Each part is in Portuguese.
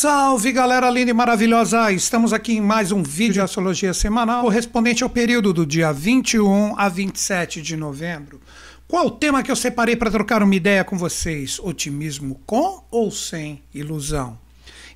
Salve galera linda e maravilhosa! Estamos aqui em mais um vídeo de astrologia semanal correspondente ao período do dia 21 a 27 de novembro. Qual o tema que eu separei para trocar uma ideia com vocês? Otimismo com ou sem ilusão?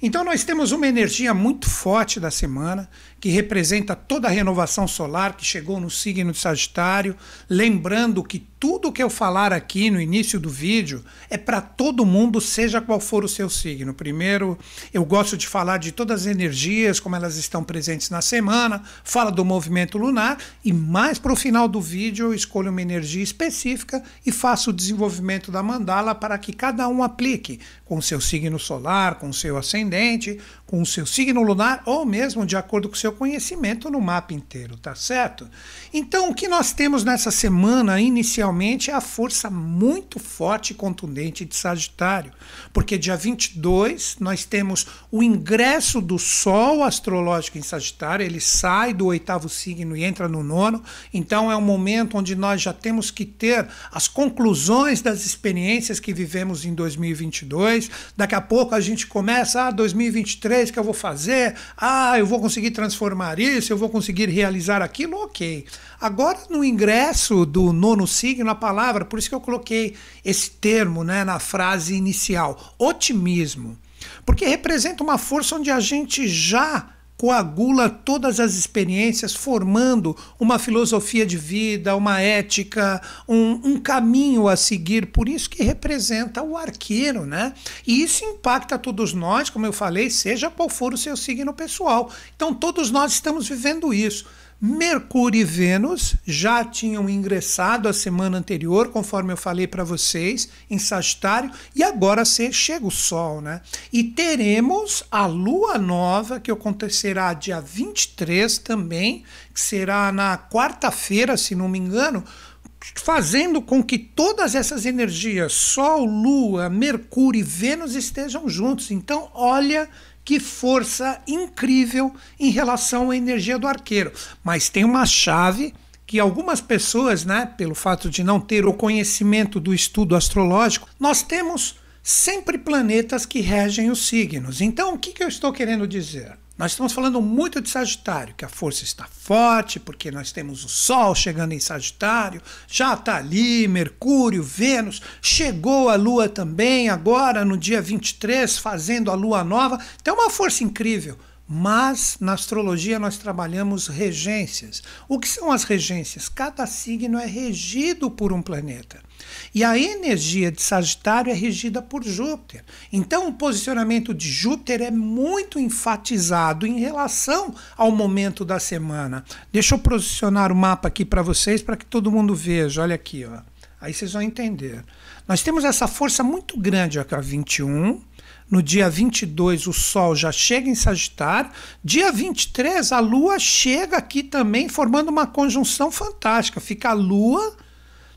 Então, nós temos uma energia muito forte da semana, que representa toda a renovação solar que chegou no signo de Sagitário. Lembrando que tudo que eu falar aqui no início do vídeo é para todo mundo, seja qual for o seu signo. Primeiro, eu gosto de falar de todas as energias, como elas estão presentes na semana, fala do movimento lunar e mais para o final do vídeo eu escolho uma energia específica e faço o desenvolvimento da mandala para que cada um aplique com seu signo solar, com seu ascendente, com o seu signo lunar ou mesmo de acordo com o seu conhecimento no mapa inteiro, tá certo? Então, o que nós temos nessa semana inicialmente é a força muito forte e contundente de Sagitário, porque dia 22 nós temos o ingresso do Sol astrológico em Sagitário, ele sai do oitavo signo e entra no nono, então é um momento onde nós já temos que ter as conclusões das experiências que vivemos em 2022. Daqui a pouco a gente começa, ah, 2023 que eu vou fazer, ah, eu vou conseguir transformar isso, eu vou conseguir realizar aquilo, ok. Agora, no ingresso do nono signo, a palavra, por isso que eu coloquei esse termo né, na frase inicial, otimismo, porque representa uma força onde a gente já coagula todas as experiências, formando uma filosofia de vida, uma ética, um, um, caminho a seguir. Por isso que representa o arqueiro, né? E isso impacta todos nós, como eu falei, seja qual for o seu signo pessoal. Então, todos nós estamos vivendo isso. Mercúrio e Vênus já tinham ingressado a semana anterior, conforme eu falei para vocês, em Sagitário, e agora chega o Sol, né? E teremos a Lua Nova, que acontecerá dia 23 também, que será na quarta-feira, se não me engano, fazendo com que todas essas energias, Sol, Lua, Mercúrio e Vênus estejam juntos. Então, olha que força incrível em relação à energia do arqueiro. Mas tem uma chave que algumas pessoas, né, pelo fato de não ter o conhecimento do estudo astrológico, nós temos sempre planetas que regem os signos. Então, o que, que eu estou querendo dizer? Nós estamos falando muito de Sagitário, que a força está forte, porque nós temos o Sol chegando em Sagitário, já está ali, Mercúrio, Vênus, chegou a Lua também, agora no dia 23, fazendo a Lua nova. Tem uma força incrível. Mas na astrologia nós trabalhamos regências. O que são as regências? Cada signo é regido por um planeta. E a energia de Sagitário é regida por Júpiter. Então, o posicionamento de Júpiter é muito enfatizado em relação ao momento da semana. Deixa eu posicionar o mapa aqui para vocês, para que todo mundo veja. Olha aqui, ó. Aí vocês vão entender. Nós temos essa força muito grande aqui, ó, 21, no dia 22, o Sol já chega em Sagitário. Dia 23, a Lua chega aqui também, formando uma conjunção fantástica. Fica a Lua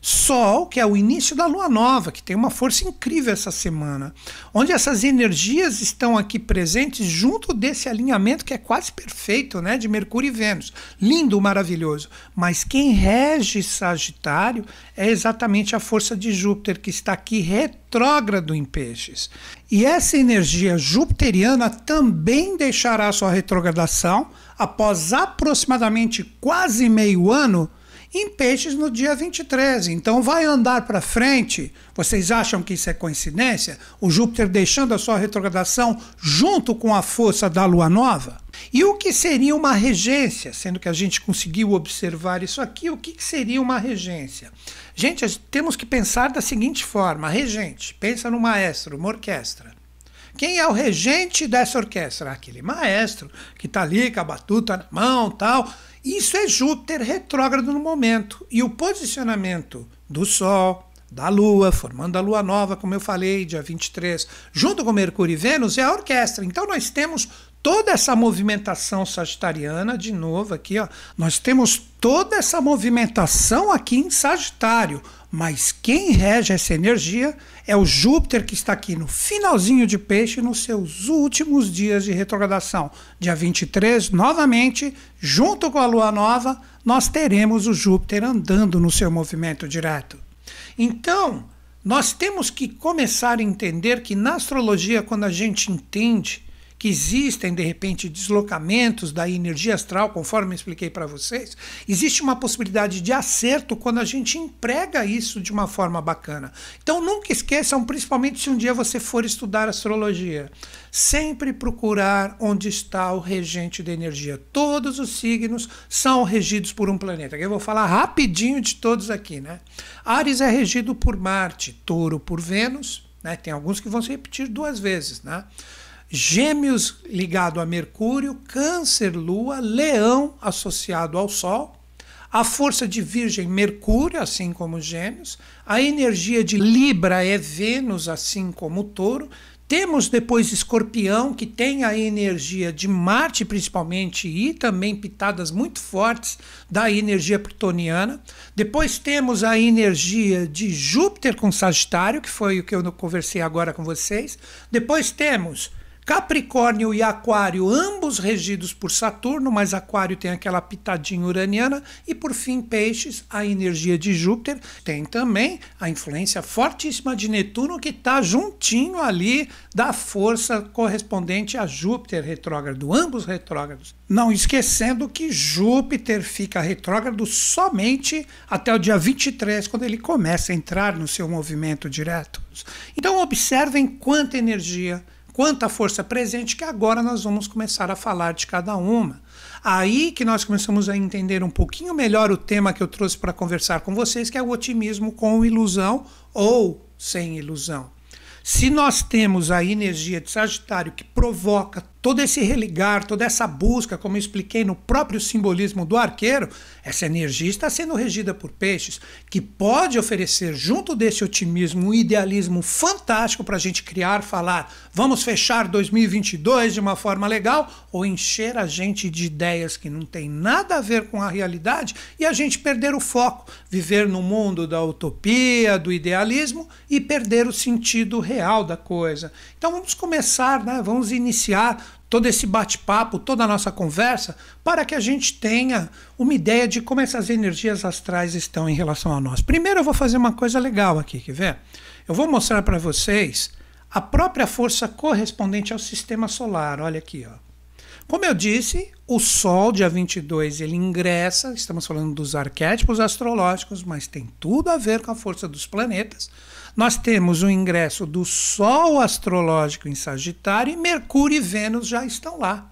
Sol, que é o início da lua nova, que tem uma força incrível essa semana, onde essas energias estão aqui presentes junto desse alinhamento que é quase perfeito, né, de Mercúrio e Vênus. Lindo, maravilhoso. Mas quem rege Sagitário é exatamente a força de Júpiter que está aqui retrógrado em Peixes. E essa energia jupiteriana também deixará sua retrogradação após aproximadamente quase meio ano em peixes no dia 23. Então vai andar para frente. Vocês acham que isso é coincidência? O Júpiter deixando a sua retrogradação junto com a força da lua nova? E o que seria uma regência? Sendo que a gente conseguiu observar isso aqui, o que seria uma regência? Gente, temos que pensar da seguinte forma: regente, pensa no maestro, uma orquestra. Quem é o regente dessa orquestra? Aquele maestro que está ali com a batuta na mão tal. Isso é Júpiter retrógrado no momento. E o posicionamento do Sol, da Lua, formando a Lua nova, como eu falei, dia 23, junto com Mercúrio e Vênus, é a orquestra. Então nós temos toda essa movimentação sagitariana, de novo aqui, ó, nós temos toda essa movimentação aqui em Sagitário, mas quem rege essa energia é o Júpiter que está aqui no finalzinho de peixe, nos seus últimos dias de retrogradação. Dia 23, novamente, junto com a lua nova, nós teremos o Júpiter andando no seu movimento direto. Então, nós temos que começar a entender que na astrologia, quando a gente entende que existem de repente deslocamentos da energia astral, conforme eu expliquei para vocês, existe uma possibilidade de acerto quando a gente emprega isso de uma forma bacana. Então nunca esqueçam, principalmente se um dia você for estudar astrologia, sempre procurar onde está o regente da energia. Todos os signos são regidos por um planeta. Eu vou falar rapidinho de todos aqui, né? Ares é regido por Marte, Touro por Vênus, né? Tem alguns que vão se repetir duas vezes, né? Gêmeos ligado a Mercúrio, Câncer, Lua, Leão associado ao Sol, a força de Virgem, Mercúrio, assim como Gêmeos, a energia de Libra é Vênus, assim como Touro. Temos depois Escorpião, que tem a energia de Marte, principalmente, e também pitadas muito fortes da energia plutoniana. Depois temos a energia de Júpiter com Sagitário, que foi o que eu conversei agora com vocês. Depois temos Capricórnio e Aquário, ambos regidos por Saturno, mas Aquário tem aquela pitadinha uraniana. E por fim, Peixes, a energia de Júpiter. Tem também a influência fortíssima de Netuno, que está juntinho ali da força correspondente a Júpiter retrógrado, ambos retrógrados. Não esquecendo que Júpiter fica retrógrado somente até o dia 23, quando ele começa a entrar no seu movimento direto. Então, observem quanta energia quanta força presente, que agora nós vamos começar a falar de cada uma. Aí que nós começamos a entender um pouquinho melhor o tema que eu trouxe para conversar com vocês, que é o otimismo com ilusão ou sem ilusão. Se nós temos a energia de Sagitário que provoca todo esse religar, toda essa busca, como eu expliquei no próprio simbolismo do arqueiro, essa energia está sendo regida por peixes, que pode oferecer, junto desse otimismo, um idealismo fantástico para a gente criar, falar, vamos fechar 2022 de uma forma legal, ou encher a gente de ideias que não tem nada a ver com a realidade e a gente perder o foco, viver no mundo da utopia, do idealismo e perder o sentido real da coisa. Então vamos começar, né? vamos iniciar todo esse bate-papo, toda a nossa conversa, para que a gente tenha uma ideia de como essas energias astrais estão em relação a nós. Primeiro eu vou fazer uma coisa legal aqui, quer ver? Eu vou mostrar para vocês a própria força correspondente ao sistema solar. Olha aqui, ó. Como eu disse, o Sol, dia 22, ele ingressa, estamos falando dos arquétipos astrológicos, mas tem tudo a ver com a força dos planetas nós temos o ingresso do Sol astrológico em Sagitário e Mercúrio e Vênus já estão lá.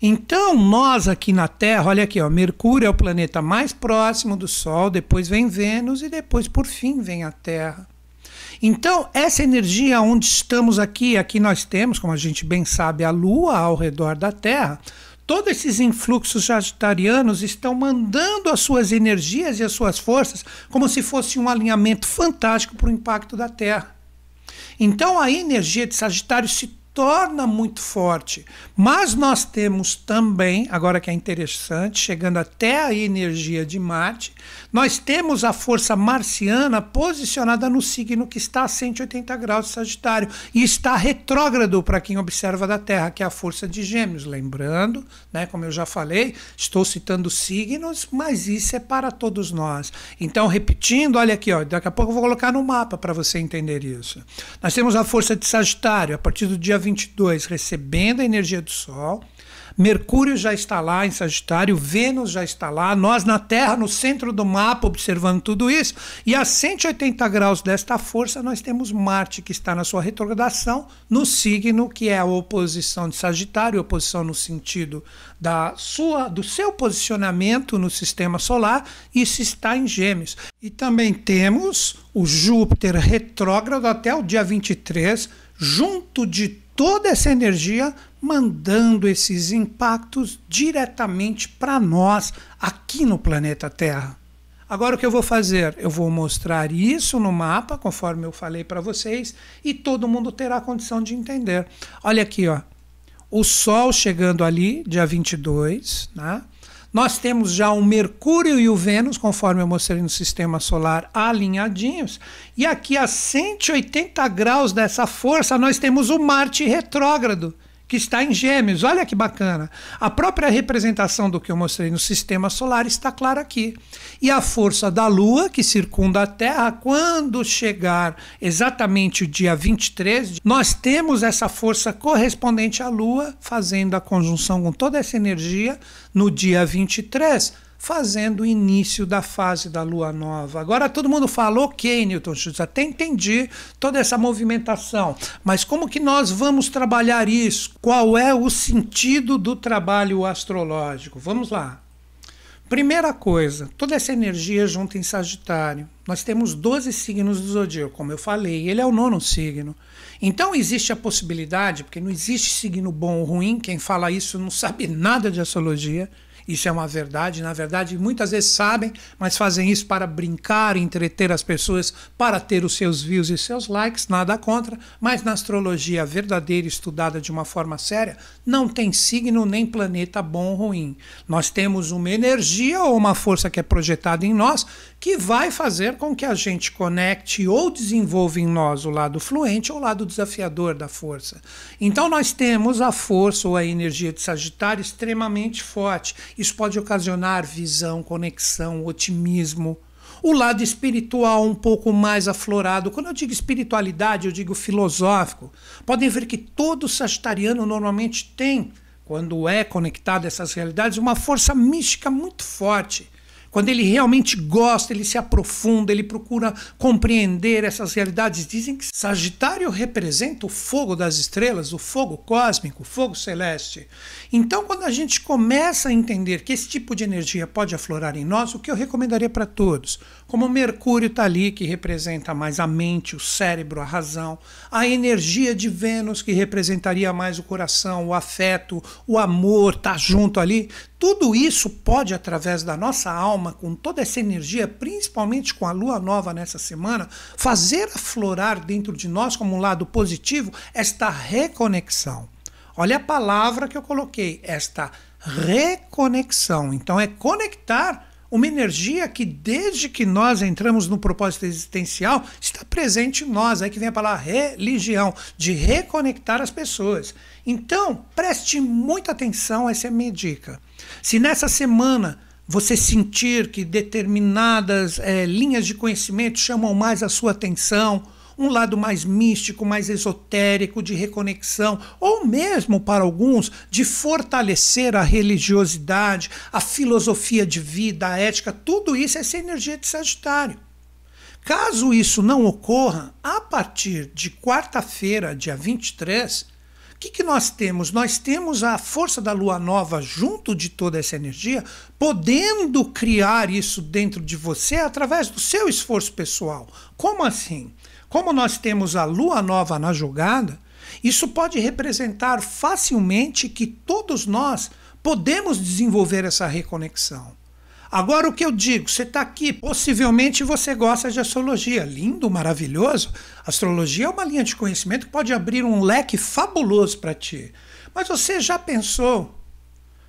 Então, nós aqui na Terra, olha aqui, ó, Mercúrio é o planeta mais próximo do Sol, depois vem Vênus e depois, por fim, vem a Terra. Então, essa energia onde estamos aqui, aqui nós temos, como a gente bem sabe, a Lua ao redor da Terra. Todos esses influxos sagitarianos estão mandando as suas energias e as suas forças como se fosse um alinhamento fantástico para o impacto da Terra. Então a energia de Sagitário se torna muito forte. Mas nós temos também, agora que é interessante, chegando até a energia de Marte, nós temos a força marciana posicionada no signo que está a 180 graus de Sagitário e está retrógrado para quem observa da Terra, que é a força de Gêmeos. Lembrando, né, como eu já falei, estou citando signos, mas isso é para todos nós. Então, repetindo, olha aqui, ó, daqui a pouco eu vou colocar no mapa para você entender isso. Nós temos a força de Sagitário a partir do dia 22 recebendo a energia do Sol. Mercúrio já está lá em Sagitário, Vênus já está lá, nós na Terra, no centro do mapa, observando tudo isso, e a 180 graus desta força nós temos Marte, que está na sua retrogradação, no signo que é a oposição de Sagitário, oposição no sentido da sua, do seu posicionamento no sistema solar, isso está em Gêmeos. E também temos o Júpiter retrógrado até o dia 23, junto de toda essa energia mandando esses impactos diretamente para nós aqui no planeta Terra. Agora o que eu vou fazer? Eu vou mostrar isso no mapa, conforme eu falei para vocês, e todo mundo terá condição de entender. Olha aqui, ó. O Sol chegando ali, dia 22, né? Nós temos já o Mercúrio e o Vênus, conforme eu mostrei no sistema solar, alinhadinhos. E aqui a 180 graus dessa força, nós temos o Marte retrógrado, que está em Gêmeos. Olha que bacana. A própria representação do que eu mostrei no sistema solar está clara aqui. E a força da Lua, que circunda a Terra, quando chegar exatamente o dia 23, nós temos essa força correspondente à Lua, fazendo a conjunção com toda essa energia no dia 23 fazendo o início da fase da lua nova. Agora todo mundo fala, ok, Newton Schultz, até entendi toda essa movimentação, mas como que nós vamos trabalhar isso? Qual é o sentido do trabalho astrológico? Vamos lá. Primeira coisa, toda essa energia junto em Sagitário. Nós temos 12 signos do zodíaco, como eu falei, ele é o nono signo. Então existe a possibilidade, porque não existe signo bom ou ruim, quem fala isso não sabe nada de astrologia isso é uma verdade. Na verdade, muitas vezes sabem, mas fazem isso para brincar, entreter as pessoas, para ter os seus views e seus likes, nada contra. Mas na astrologia verdadeira, estudada de uma forma séria, não tem signo nem planeta bom ou ruim. Nós temos uma energia ou uma força que é projetada em nós que vai fazer com que a gente conecte ou desenvolva em nós o lado fluente ou o lado desafiador da força. Então nós temos a força ou a energia de Sagitário extremamente forte isso pode ocasionar visão, conexão, otimismo. O lado espiritual um pouco mais aflorado. Quando eu digo espiritualidade, eu digo filosófico. Podem ver que todo sagitariano normalmente tem, quando é conectado a essas realidades, uma força mística muito forte quando ele realmente gosta, ele se aprofunda, ele procura compreender essas realidades. Dizem que Sagitário representa o fogo das estrelas, o fogo cósmico, o fogo celeste. Então, quando a gente começa a entender que esse tipo de energia pode aflorar em nós, o que eu recomendaria para todos? Como Mercúrio está ali, que representa mais a mente, o cérebro, a razão, a energia de Vênus, que representaria mais o coração, o afeto, o amor, está junto ali. Tudo isso pode, através da nossa alma, com toda essa energia, principalmente com a lua nova nessa semana, fazer aflorar dentro de nós, como um lado positivo, esta reconexão. Olha a palavra que eu coloquei, esta reconexão. Então, é conectar uma energia que, desde que nós entramos no propósito existencial, está presente em nós. Aí que vem a palavra religião, de reconectar as pessoas. Então, preste muita atenção, essa é a minha dica. Se nessa semana você sentir que determinadas é, linhas de conhecimento chamam mais a sua atenção, um lado mais místico, mais esotérico, de reconexão, ou mesmo para alguns, de fortalecer a religiosidade, a filosofia de vida, a ética, tudo isso é essa energia de Sagitário. Caso isso não ocorra, a partir de quarta-feira, dia 23, o que, que nós temos? Nós temos a força da lua nova junto de toda essa energia, podendo criar isso dentro de você através do seu esforço pessoal. Como assim? Como nós temos a lua nova na jogada, isso pode representar facilmente que todos nós podemos desenvolver essa reconexão. Agora, o que eu digo, você está aqui, possivelmente você gosta de astrologia. Lindo, maravilhoso. Astrologia é uma linha de conhecimento que pode abrir um leque fabuloso para ti. Mas você já pensou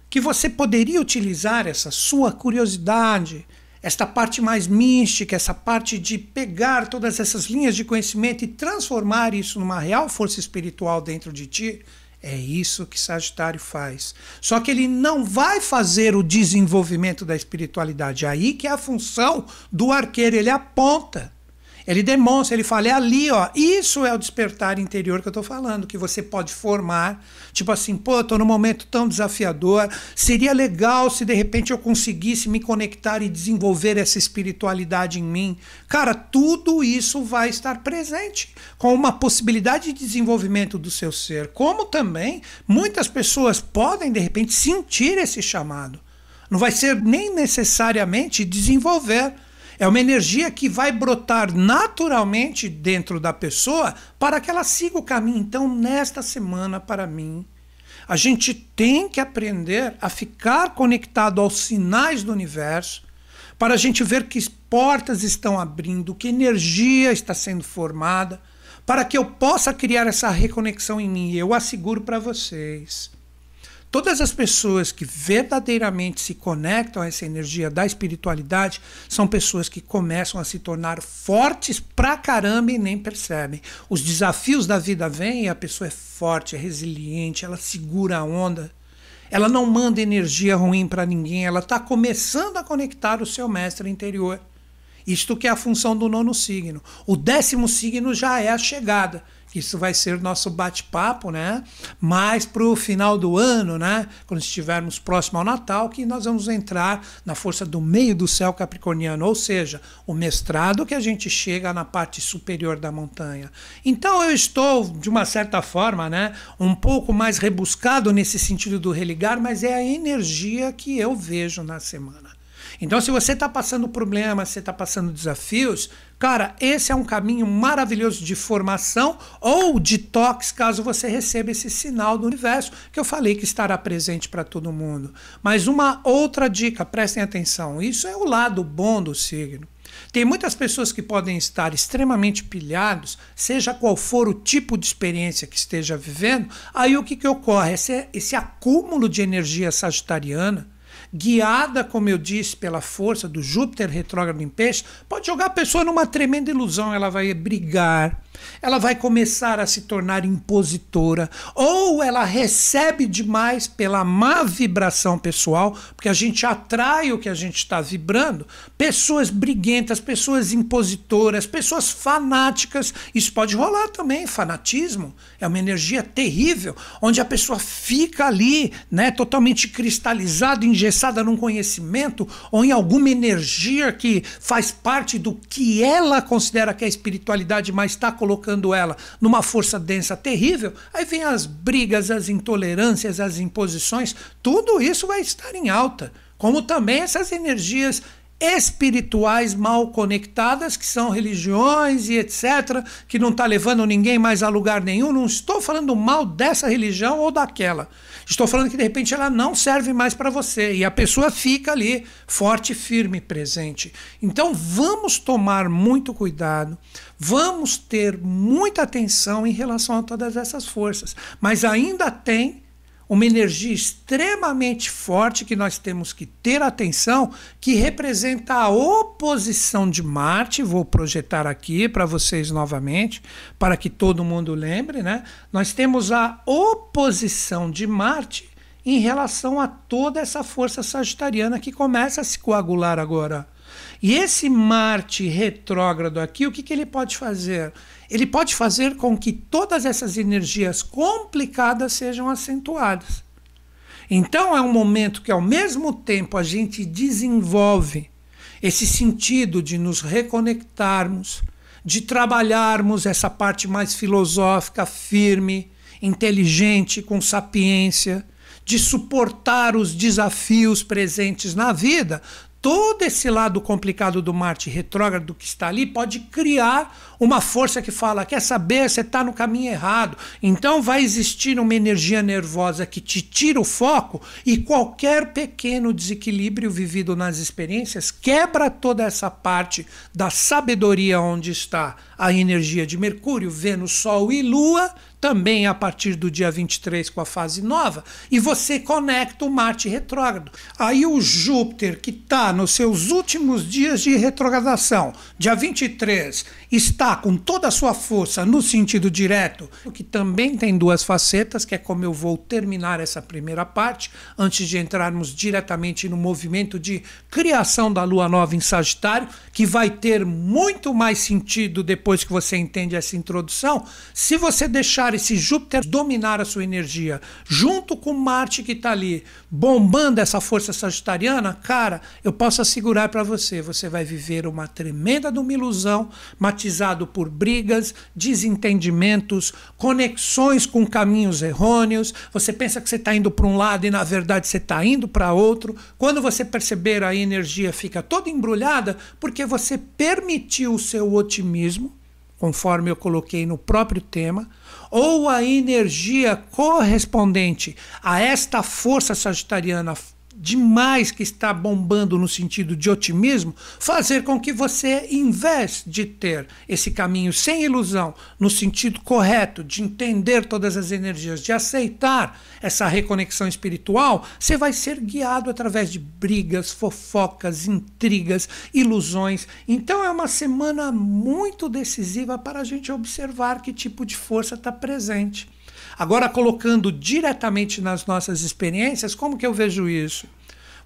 que você poderia utilizar essa sua curiosidade, esta parte mais mística, essa parte de pegar todas essas linhas de conhecimento e transformar isso numa real força espiritual dentro de ti? É isso que Sagitário faz. Só que ele não vai fazer o desenvolvimento da espiritualidade. Aí que é a função do arqueiro, ele aponta. Ele demonstra, ele fala, é ali, ó. Isso é o despertar interior que eu estou falando, que você pode formar. Tipo assim, pô, estou num momento tão desafiador. Seria legal se de repente eu conseguisse me conectar e desenvolver essa espiritualidade em mim. Cara, tudo isso vai estar presente com uma possibilidade de desenvolvimento do seu ser. Como também muitas pessoas podem de repente sentir esse chamado. Não vai ser nem necessariamente desenvolver é uma energia que vai brotar naturalmente dentro da pessoa para que ela siga o caminho. Então, nesta semana, para mim, a gente tem que aprender a ficar conectado aos sinais do universo para a gente ver que portas estão abrindo, que energia está sendo formada, para que eu possa criar essa reconexão em mim. Eu asseguro para vocês Todas as pessoas que verdadeiramente se conectam a essa energia da espiritualidade são pessoas que começam a se tornar fortes pra caramba e nem percebem. Os desafios da vida vêm e a pessoa é forte, é resiliente, ela segura a onda. Ela não manda energia ruim para ninguém, ela está começando a conectar o seu mestre interior. Isto que é a função do nono signo. O décimo signo já é a chegada. Isso vai ser nosso bate-papo, né? Mais para o final do ano, né? Quando estivermos próximo ao Natal, que nós vamos entrar na força do meio do céu capricorniano, ou seja, o mestrado que a gente chega na parte superior da montanha. Então eu estou, de uma certa forma, né? Um pouco mais rebuscado nesse sentido do religar, mas é a energia que eu vejo na semana. Então, se você está passando problemas, você está passando desafios, cara, esse é um caminho maravilhoso de formação ou de toques, caso você receba esse sinal do universo, que eu falei que estará presente para todo mundo. Mas uma outra dica, prestem atenção: isso é o lado bom do signo. Tem muitas pessoas que podem estar extremamente pilhados, seja qual for o tipo de experiência que esteja vivendo. Aí o que, que ocorre? Esse, esse acúmulo de energia sagitariana guiada, como eu disse, pela força do Júpiter retrógrado em peixe, pode jogar a pessoa numa tremenda ilusão. Ela vai brigar, ela vai começar a se tornar impositora, ou ela recebe demais pela má vibração pessoal, porque a gente atrai o que a gente está vibrando, pessoas briguentas, pessoas impositoras, pessoas fanáticas. Isso pode rolar também, fanatismo. É uma energia terrível, onde a pessoa fica ali, né, totalmente cristalizada, engessada num conhecimento ou em alguma energia que faz parte do que ela considera que é a espiritualidade, mas está colocando colocando ela numa força densa terrível, aí vem as brigas, as intolerâncias, as imposições, tudo isso vai estar em alta. Como também essas energias espirituais mal conectadas, que são religiões e etc., que não está levando ninguém mais a lugar nenhum. Não estou falando mal dessa religião ou daquela. Estou falando que de repente ela não serve mais para você e a pessoa fica ali forte, firme, presente. Então vamos tomar muito cuidado, vamos ter muita atenção em relação a todas essas forças, mas ainda tem uma energia extremamente forte que nós temos que ter atenção, que representa a oposição de Marte. Vou projetar aqui para vocês novamente, para que todo mundo lembre, né? Nós temos a oposição de Marte em relação a toda essa força sagitariana que começa a se coagular agora. E esse Marte retrógrado aqui, o que, que ele pode fazer? Ele pode fazer com que todas essas energias complicadas sejam acentuadas. Então é um momento que, ao mesmo tempo, a gente desenvolve esse sentido de nos reconectarmos, de trabalharmos essa parte mais filosófica, firme, inteligente, com sapiência, de suportar os desafios presentes na vida, todo esse lado complicado do Marte retrógrado que está ali pode criar uma força que fala: quer saber, você está no caminho errado. Então vai existir uma energia nervosa que te tira o foco e qualquer pequeno desequilíbrio vivido nas experiências quebra toda essa parte da sabedoria onde está a energia de Mercúrio, Vênus, Sol e Lua também a partir do dia 23 com a fase nova, e você conecta o Marte retrógrado. Aí o Júpiter, que está nos seus últimos dias de retrogradação, dia 23, está com toda a sua força no sentido direto, o que também tem duas facetas, que é como eu vou terminar essa primeira parte, antes de entrarmos diretamente no movimento de criação da Lua Nova em Sagitário, que vai ter muito mais sentido depois que você entende essa introdução, se você deixar deixar esse Júpiter dominar a sua energia, junto com Marte que está ali, bombando essa força sagitariana, cara, eu posso assegurar para você, você vai viver uma tremenda de uma ilusão, matizado por brigas, desentendimentos, conexões com caminhos errôneos. Você pensa que você está indo para um lado e na verdade você está indo para outro. Quando você perceber, a energia fica toda embrulhada porque você permitiu o seu otimismo conforme eu coloquei no próprio tema, ou a energia correspondente a esta força sagitariana demais que está bombando no sentido de otimismo, fazer com que você, em vez de ter esse caminho sem ilusão, no sentido correto de entender todas as energias, de aceitar essa reconexão espiritual, você vai ser guiado através de brigas, fofocas, intrigas, ilusões. Então é uma semana muito decisiva para a gente observar que tipo de força está presente. Agora, colocando diretamente nas nossas experiências, como que eu vejo isso?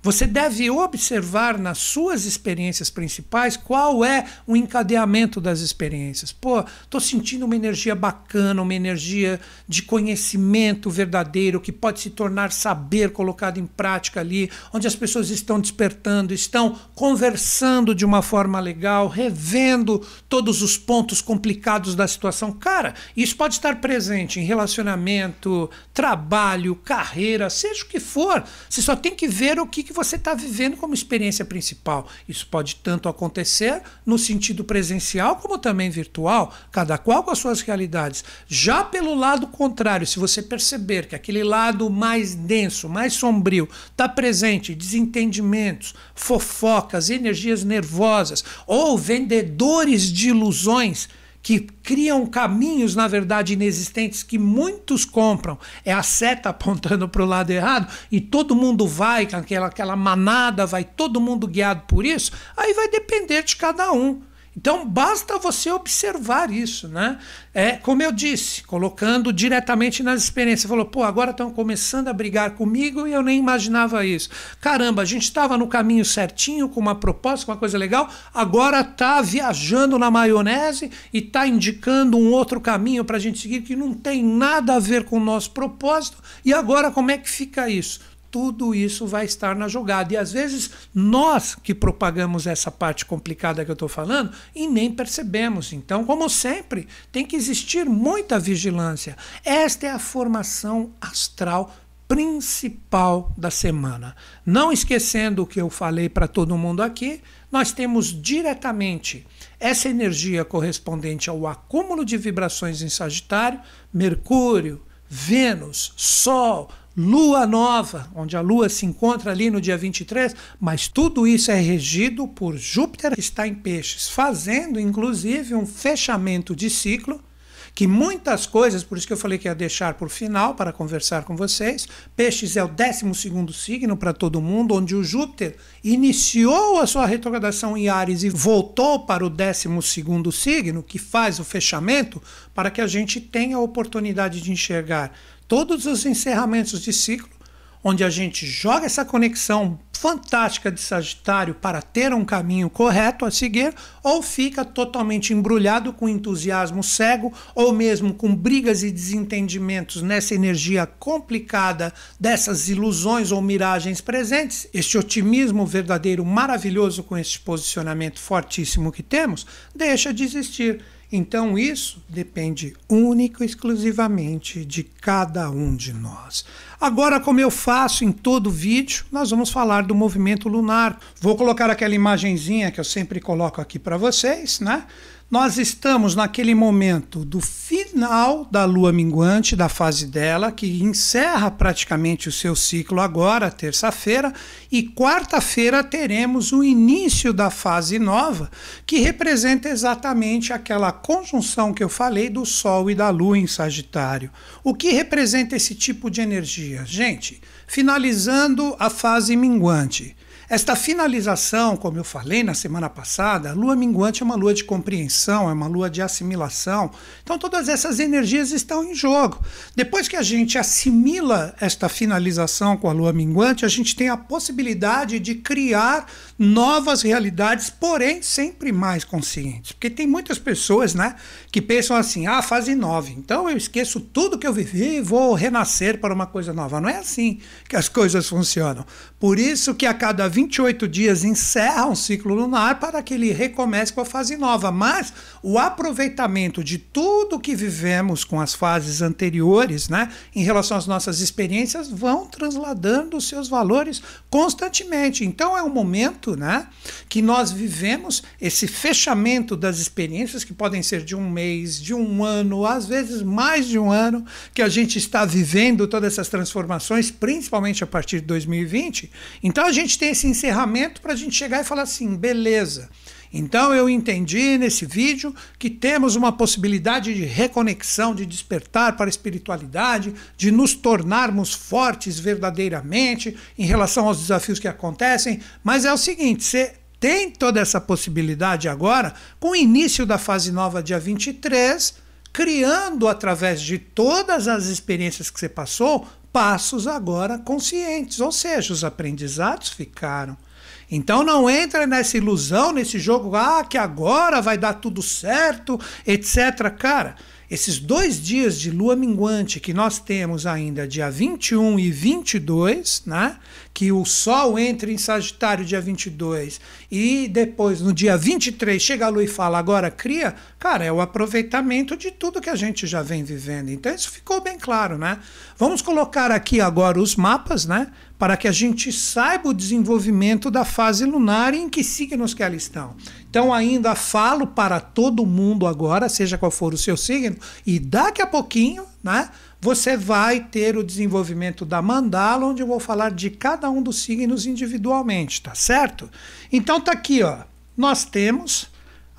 Você deve observar nas suas experiências principais qual é o encadeamento das experiências. Pô, tô sentindo uma energia bacana, uma energia de conhecimento verdadeiro que pode se tornar saber colocado em prática ali, onde as pessoas estão despertando, estão conversando de uma forma legal, revendo todos os pontos complicados da situação. Cara, isso pode estar presente em relacionamento, trabalho, carreira, seja o que for. Você só tem que ver o que que você está vivendo como experiência principal. Isso pode tanto acontecer no sentido presencial como também virtual, cada qual com as suas realidades. Já pelo lado contrário, se você perceber que aquele lado mais denso, mais sombrio, está presente, desentendimentos, fofocas, energias nervosas ou vendedores de ilusões que criam caminhos, na verdade, inexistentes que muitos compram. É a seta apontando para o lado errado e todo mundo vai, aquela, aquela manada, vai todo mundo guiado por isso. Aí vai depender de cada um. Então basta você observar isso, né? É como eu disse, colocando diretamente nas experiências. Falou, pô, agora estão começando a brigar comigo e eu nem imaginava isso. Caramba, a gente estava no caminho certinho, com uma proposta, com uma coisa legal, agora está viajando na maionese e está indicando um outro caminho para a gente seguir que não tem nada a ver com o nosso propósito. E agora como é que fica isso? Tudo isso vai estar na jogada. E às vezes nós que propagamos essa parte complicada que eu estou falando e nem percebemos. Então, como sempre, tem que existir muita vigilância. Esta é a formação astral principal da semana. Não esquecendo o que eu falei para todo mundo aqui, nós temos diretamente essa energia correspondente ao acúmulo de vibrações em Sagitário, Mercúrio, Vênus, Sol, lua nova, onde a lua se encontra ali no dia 23, mas tudo isso é regido por Júpiter, que está em Peixes, fazendo inclusive um fechamento de ciclo. Que muitas coisas, por isso que eu falei que ia deixar por final para conversar com vocês. Peixes é o 12 signo para todo mundo, onde o Júpiter iniciou a sua retrogradação em Ares e voltou para o 12 signo, que faz o fechamento, para que a gente tenha a oportunidade de enxergar todos os encerramentos de ciclo, onde a gente joga essa conexão fantástica de Sagitário para ter um caminho correto a seguir, ou fica totalmente embrulhado com entusiasmo cego, ou mesmo com brigas e desentendimentos nessa energia complicada dessas ilusões ou miragens presentes, este otimismo verdadeiro maravilhoso com esse posicionamento fortíssimo que temos, deixa de existir então isso depende único e exclusivamente de cada um de nós. Agora, como eu faço em todo vídeo, nós vamos falar do movimento lunar. Vou colocar aquela imagenzinha que eu sempre coloco aqui para vocês, né? Nós estamos naquele momento do final da lua minguante, da fase dela, que encerra praticamente o seu ciclo agora, terça-feira, e quarta-feira teremos o início da fase nova, que representa exatamente aquela conjunção que eu falei do Sol e da Lua em Sagitário. O que representa esse tipo de energia? Gente, finalizando a fase minguante. Esta finalização, como eu falei na semana passada, a lua minguante é uma lua de compreensão, é uma lua de assimilação. Então, todas essas energias estão em jogo. Depois que a gente assimila esta finalização com a lua minguante, a gente tem a possibilidade de criar novas realidades, porém sempre mais conscientes. Porque tem muitas pessoas né, que pensam assim: ah, fase 9, então eu esqueço tudo que eu vivi e vou renascer para uma coisa nova. Não é assim que as coisas funcionam. Por isso que a cada 20 28 dias encerra um ciclo lunar para que ele recomece com a fase nova. Mas o aproveitamento de tudo que vivemos com as fases anteriores, né, em relação às nossas experiências, vão transladando os seus valores constantemente. Então é um momento né, que nós vivemos esse fechamento das experiências, que podem ser de um mês, de um ano, às vezes mais de um ano, que a gente está vivendo todas essas transformações, principalmente a partir de 2020. Então a gente tem esse encerramento para a gente chegar e falar assim: beleza. Então eu entendi nesse vídeo que temos uma possibilidade de reconexão, de despertar para a espiritualidade, de nos tornarmos fortes verdadeiramente em relação aos desafios que acontecem. Mas é o seguinte: você tem toda essa possibilidade agora, com o início da fase nova, dia 23, criando através de todas as experiências que você passou, passos agora conscientes, ou seja, os aprendizados ficaram. Então não entra nessa ilusão, nesse jogo, ah, que agora vai dar tudo certo, etc. Cara, esses dois dias de lua minguante que nós temos ainda, dia 21 e 22, né? Que o Sol entra em Sagitário dia 22 e depois no dia 23 chega a lua e fala agora cria, cara, é o aproveitamento de tudo que a gente já vem vivendo. Então isso ficou bem claro, né? Vamos colocar aqui agora os mapas, né? para que a gente saiba o desenvolvimento da fase lunar e em que signos que elas estão. Então ainda falo para todo mundo agora, seja qual for o seu signo, e daqui a pouquinho, né, você vai ter o desenvolvimento da mandala, onde eu vou falar de cada um dos signos individualmente, tá certo? Então tá aqui, ó. Nós temos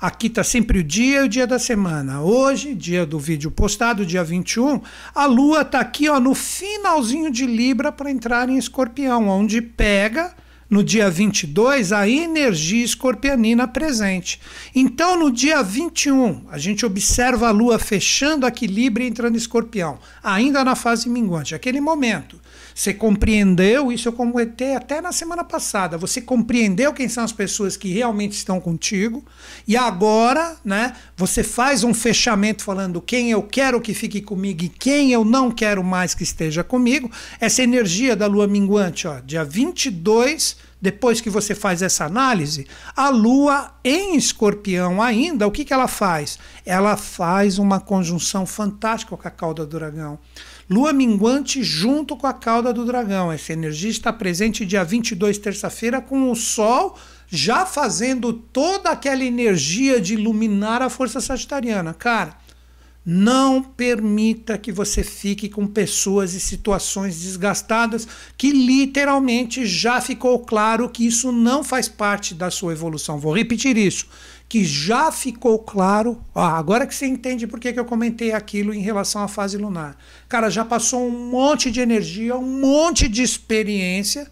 Aqui está sempre o dia e o dia da semana. Hoje, dia do vídeo postado, dia 21, a Lua está aqui ó, no finalzinho de Libra para entrar em Escorpião, onde pega no dia 22 a energia escorpianina presente. Então, no dia 21, a gente observa a Lua fechando equilíbrio e entrando Escorpião, ainda na fase minguante. Aquele momento você compreendeu, isso eu comentei até na semana passada. Você compreendeu quem são as pessoas que realmente estão contigo. E agora, né, você faz um fechamento falando quem eu quero que fique comigo e quem eu não quero mais que esteja comigo. Essa energia da lua minguante, ó, dia 22 depois que você faz essa análise, a Lua em escorpião ainda, o que, que ela faz? Ela faz uma conjunção fantástica com a cauda do dragão. Lua minguante junto com a cauda do dragão. Essa energia está presente dia 22, terça-feira, com o Sol já fazendo toda aquela energia de iluminar a força sagitariana. Cara, não permita que você fique com pessoas e situações desgastadas que literalmente já ficou claro que isso não faz parte da sua evolução. Vou repetir isso que já ficou claro. Ó, agora que você entende por que, que eu comentei aquilo em relação à fase lunar. Cara, já passou um monte de energia, um monte de experiência.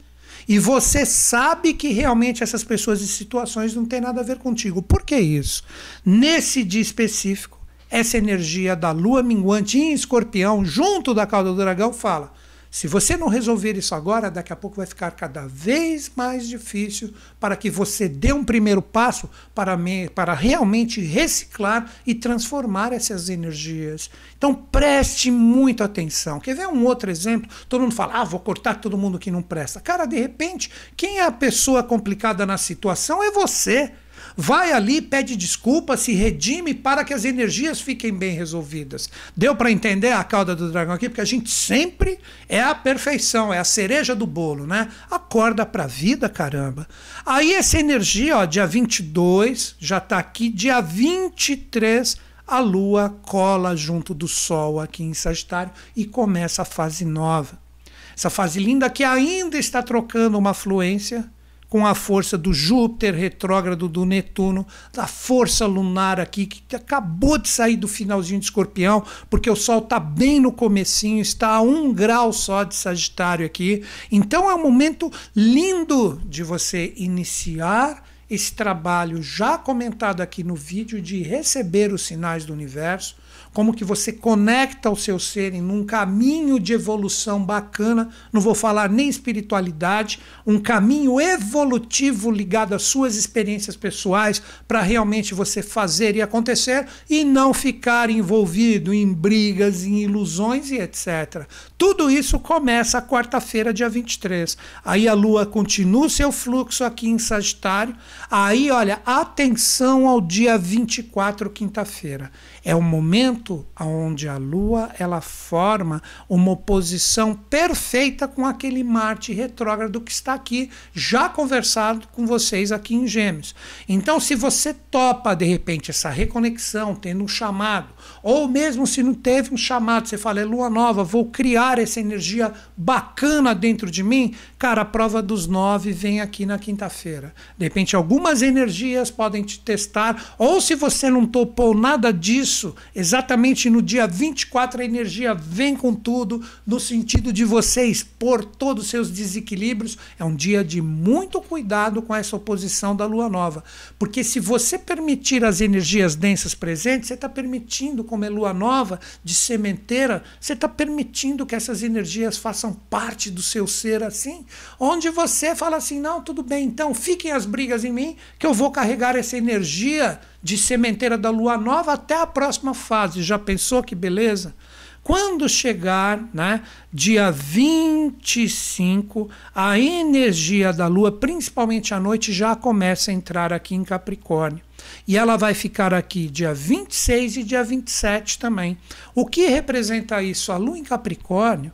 E você sabe que realmente essas pessoas e situações não têm nada a ver contigo. Por que isso? Nesse dia específico, essa energia da lua minguante em escorpião, junto da cauda do dragão, fala: se você não resolver isso agora, daqui a pouco vai ficar cada vez mais difícil para que você dê um primeiro passo para, me, para realmente reciclar e transformar essas energias. Então preste muita atenção. Quer ver um outro exemplo? Todo mundo fala, ah, vou cortar todo mundo que não presta. Cara, de repente, quem é a pessoa complicada na situação é você. Vai ali, pede desculpa, se redime para que as energias fiquem bem resolvidas. Deu para entender a cauda do dragão aqui? Porque a gente sempre é a perfeição, é a cereja do bolo, né? Acorda para a vida, caramba. Aí essa energia, ó, dia 22, já está aqui, dia 23, a lua cola junto do sol aqui em Sagitário e começa a fase nova. Essa fase linda que ainda está trocando uma fluência com a força do Júpiter retrógrado do Netuno, da força lunar aqui que acabou de sair do finalzinho de Escorpião, porque o Sol está bem no comecinho, está a um grau só de Sagitário aqui. Então é um momento lindo de você iniciar esse trabalho já comentado aqui no vídeo de receber os sinais do universo como que você conecta o seu ser em um caminho de evolução bacana, não vou falar nem espiritualidade, um caminho evolutivo ligado às suas experiências pessoais para realmente você fazer e acontecer e não ficar envolvido em brigas, em ilusões e etc. Tudo isso começa quarta-feira, dia 23. Aí a lua continua o seu fluxo aqui em Sagitário. Aí, olha, atenção ao dia 24, quinta-feira. É o momento onde a Lua ela forma uma oposição perfeita com aquele Marte retrógrado que está aqui, já conversado com vocês aqui em Gêmeos. Então, se você topa de repente essa reconexão, tendo um chamado, ou mesmo se não teve um chamado, você fala, é Lua nova, vou criar essa energia bacana dentro de mim, cara, a prova dos nove vem aqui na quinta-feira. De repente, algumas energias podem te testar, ou se você não topou nada disso, isso, exatamente no dia 24, a energia vem com tudo, no sentido de você expor todos os seus desequilíbrios. É um dia de muito cuidado com essa oposição da lua nova. Porque se você permitir as energias densas presentes, você está permitindo, como é lua nova, de sementeira, você está permitindo que essas energias façam parte do seu ser assim, onde você fala assim: não, tudo bem, então fiquem as brigas em mim, que eu vou carregar essa energia de sementeira da lua nova até a próxima fase. Já pensou que beleza? Quando chegar, né, dia 25, a energia da lua, principalmente à noite, já começa a entrar aqui em Capricórnio. E ela vai ficar aqui dia 26 e dia 27 também. O que representa isso? A lua em Capricórnio,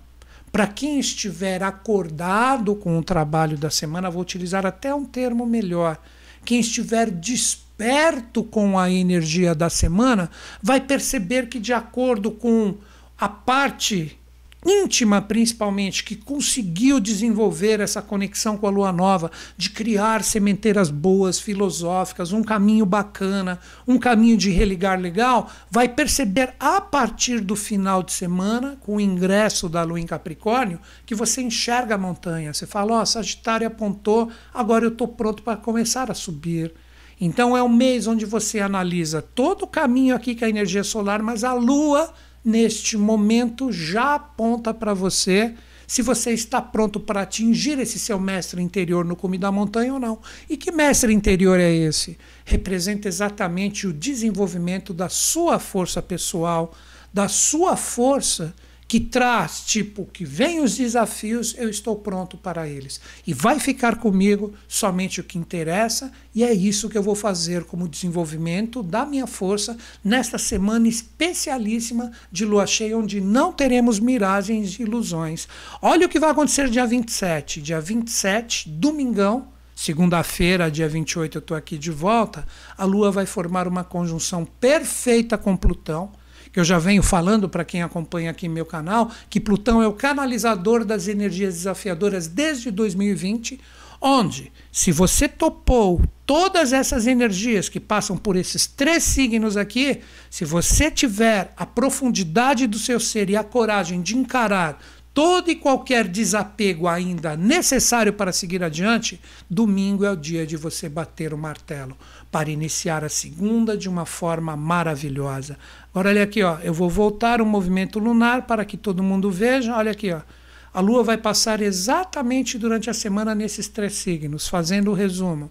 para quem estiver acordado com o trabalho da semana, vou utilizar até um termo melhor. Quem estiver disposto perto com a energia da semana, vai perceber que, de acordo com a parte íntima, principalmente, que conseguiu desenvolver essa conexão com a lua nova, de criar sementeiras boas, filosóficas, um caminho bacana, um caminho de religar legal, vai perceber a partir do final de semana, com o ingresso da lua em Capricórnio, que você enxerga a montanha. Você fala: Ó, oh, Sagitário apontou, agora eu estou pronto para começar a subir. Então é um mês onde você analisa todo o caminho aqui que a energia solar, mas a Lua, neste momento, já aponta para você se você está pronto para atingir esse seu mestre interior no cume da montanha ou não. E que mestre interior é esse? Representa exatamente o desenvolvimento da sua força pessoal, da sua força que traz, tipo, que vem os desafios, eu estou pronto para eles. E vai ficar comigo somente o que interessa, e é isso que eu vou fazer como desenvolvimento da minha força nesta semana especialíssima de lua cheia, onde não teremos miragens e ilusões. Olha o que vai acontecer dia 27. Dia 27, domingão. Segunda-feira, dia 28, eu estou aqui de volta. A Lua vai formar uma conjunção perfeita com Plutão eu já venho falando para quem acompanha aqui meu canal, que Plutão é o canalizador das energias desafiadoras desde 2020, onde, se você topou todas essas energias que passam por esses três signos aqui, se você tiver a profundidade do seu ser e a coragem de encarar todo e qualquer desapego ainda necessário para seguir adiante, domingo é o dia de você bater o martelo para iniciar a segunda de uma forma maravilhosa. Agora olha aqui, ó, eu vou voltar o movimento lunar para que todo mundo veja. Olha aqui, ó. A lua vai passar exatamente durante a semana nesses três signos, fazendo o resumo.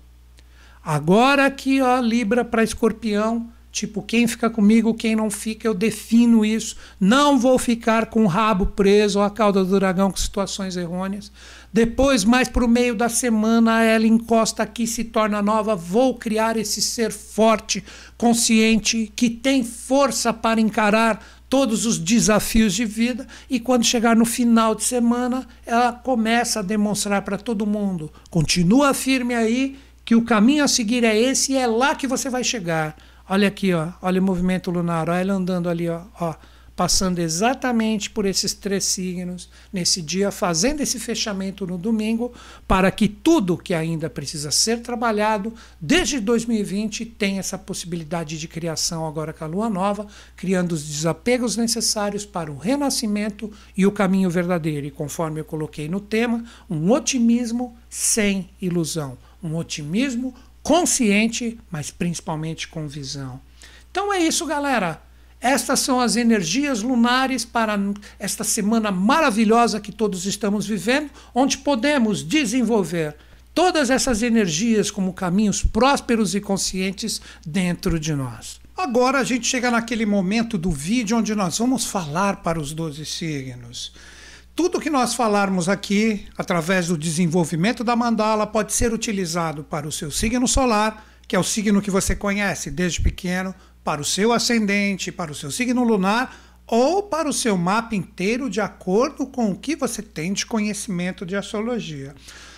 Agora aqui, ó, Libra para Escorpião, Tipo, quem fica comigo, quem não fica, eu defino isso. Não vou ficar com o rabo preso ou a cauda do dragão com situações errôneas. Depois, mais para o meio da semana, ela encosta aqui, se torna nova. Vou criar esse ser forte, consciente, que tem força para encarar todos os desafios de vida. E quando chegar no final de semana, ela começa a demonstrar para todo mundo: continua firme aí, que o caminho a seguir é esse e é lá que você vai chegar. Olha aqui, ó, olha o movimento lunar, olha ele andando ali, ó, ó, passando exatamente por esses três signos nesse dia, fazendo esse fechamento no domingo, para que tudo que ainda precisa ser trabalhado desde 2020 tenha essa possibilidade de criação agora com a lua nova, criando os desapegos necessários para o renascimento e o caminho verdadeiro. E conforme eu coloquei no tema, um otimismo sem ilusão, um otimismo consciente, mas principalmente com visão. Então é isso, galera. Estas são as energias lunares para esta semana maravilhosa que todos estamos vivendo, onde podemos desenvolver todas essas energias como caminhos prósperos e conscientes dentro de nós. Agora a gente chega naquele momento do vídeo onde nós vamos falar para os 12 signos. Tudo que nós falarmos aqui, através do desenvolvimento da mandala, pode ser utilizado para o seu signo solar, que é o signo que você conhece desde pequeno, para o seu ascendente, para o seu signo lunar ou para o seu mapa inteiro de acordo com o que você tem de conhecimento de astrologia.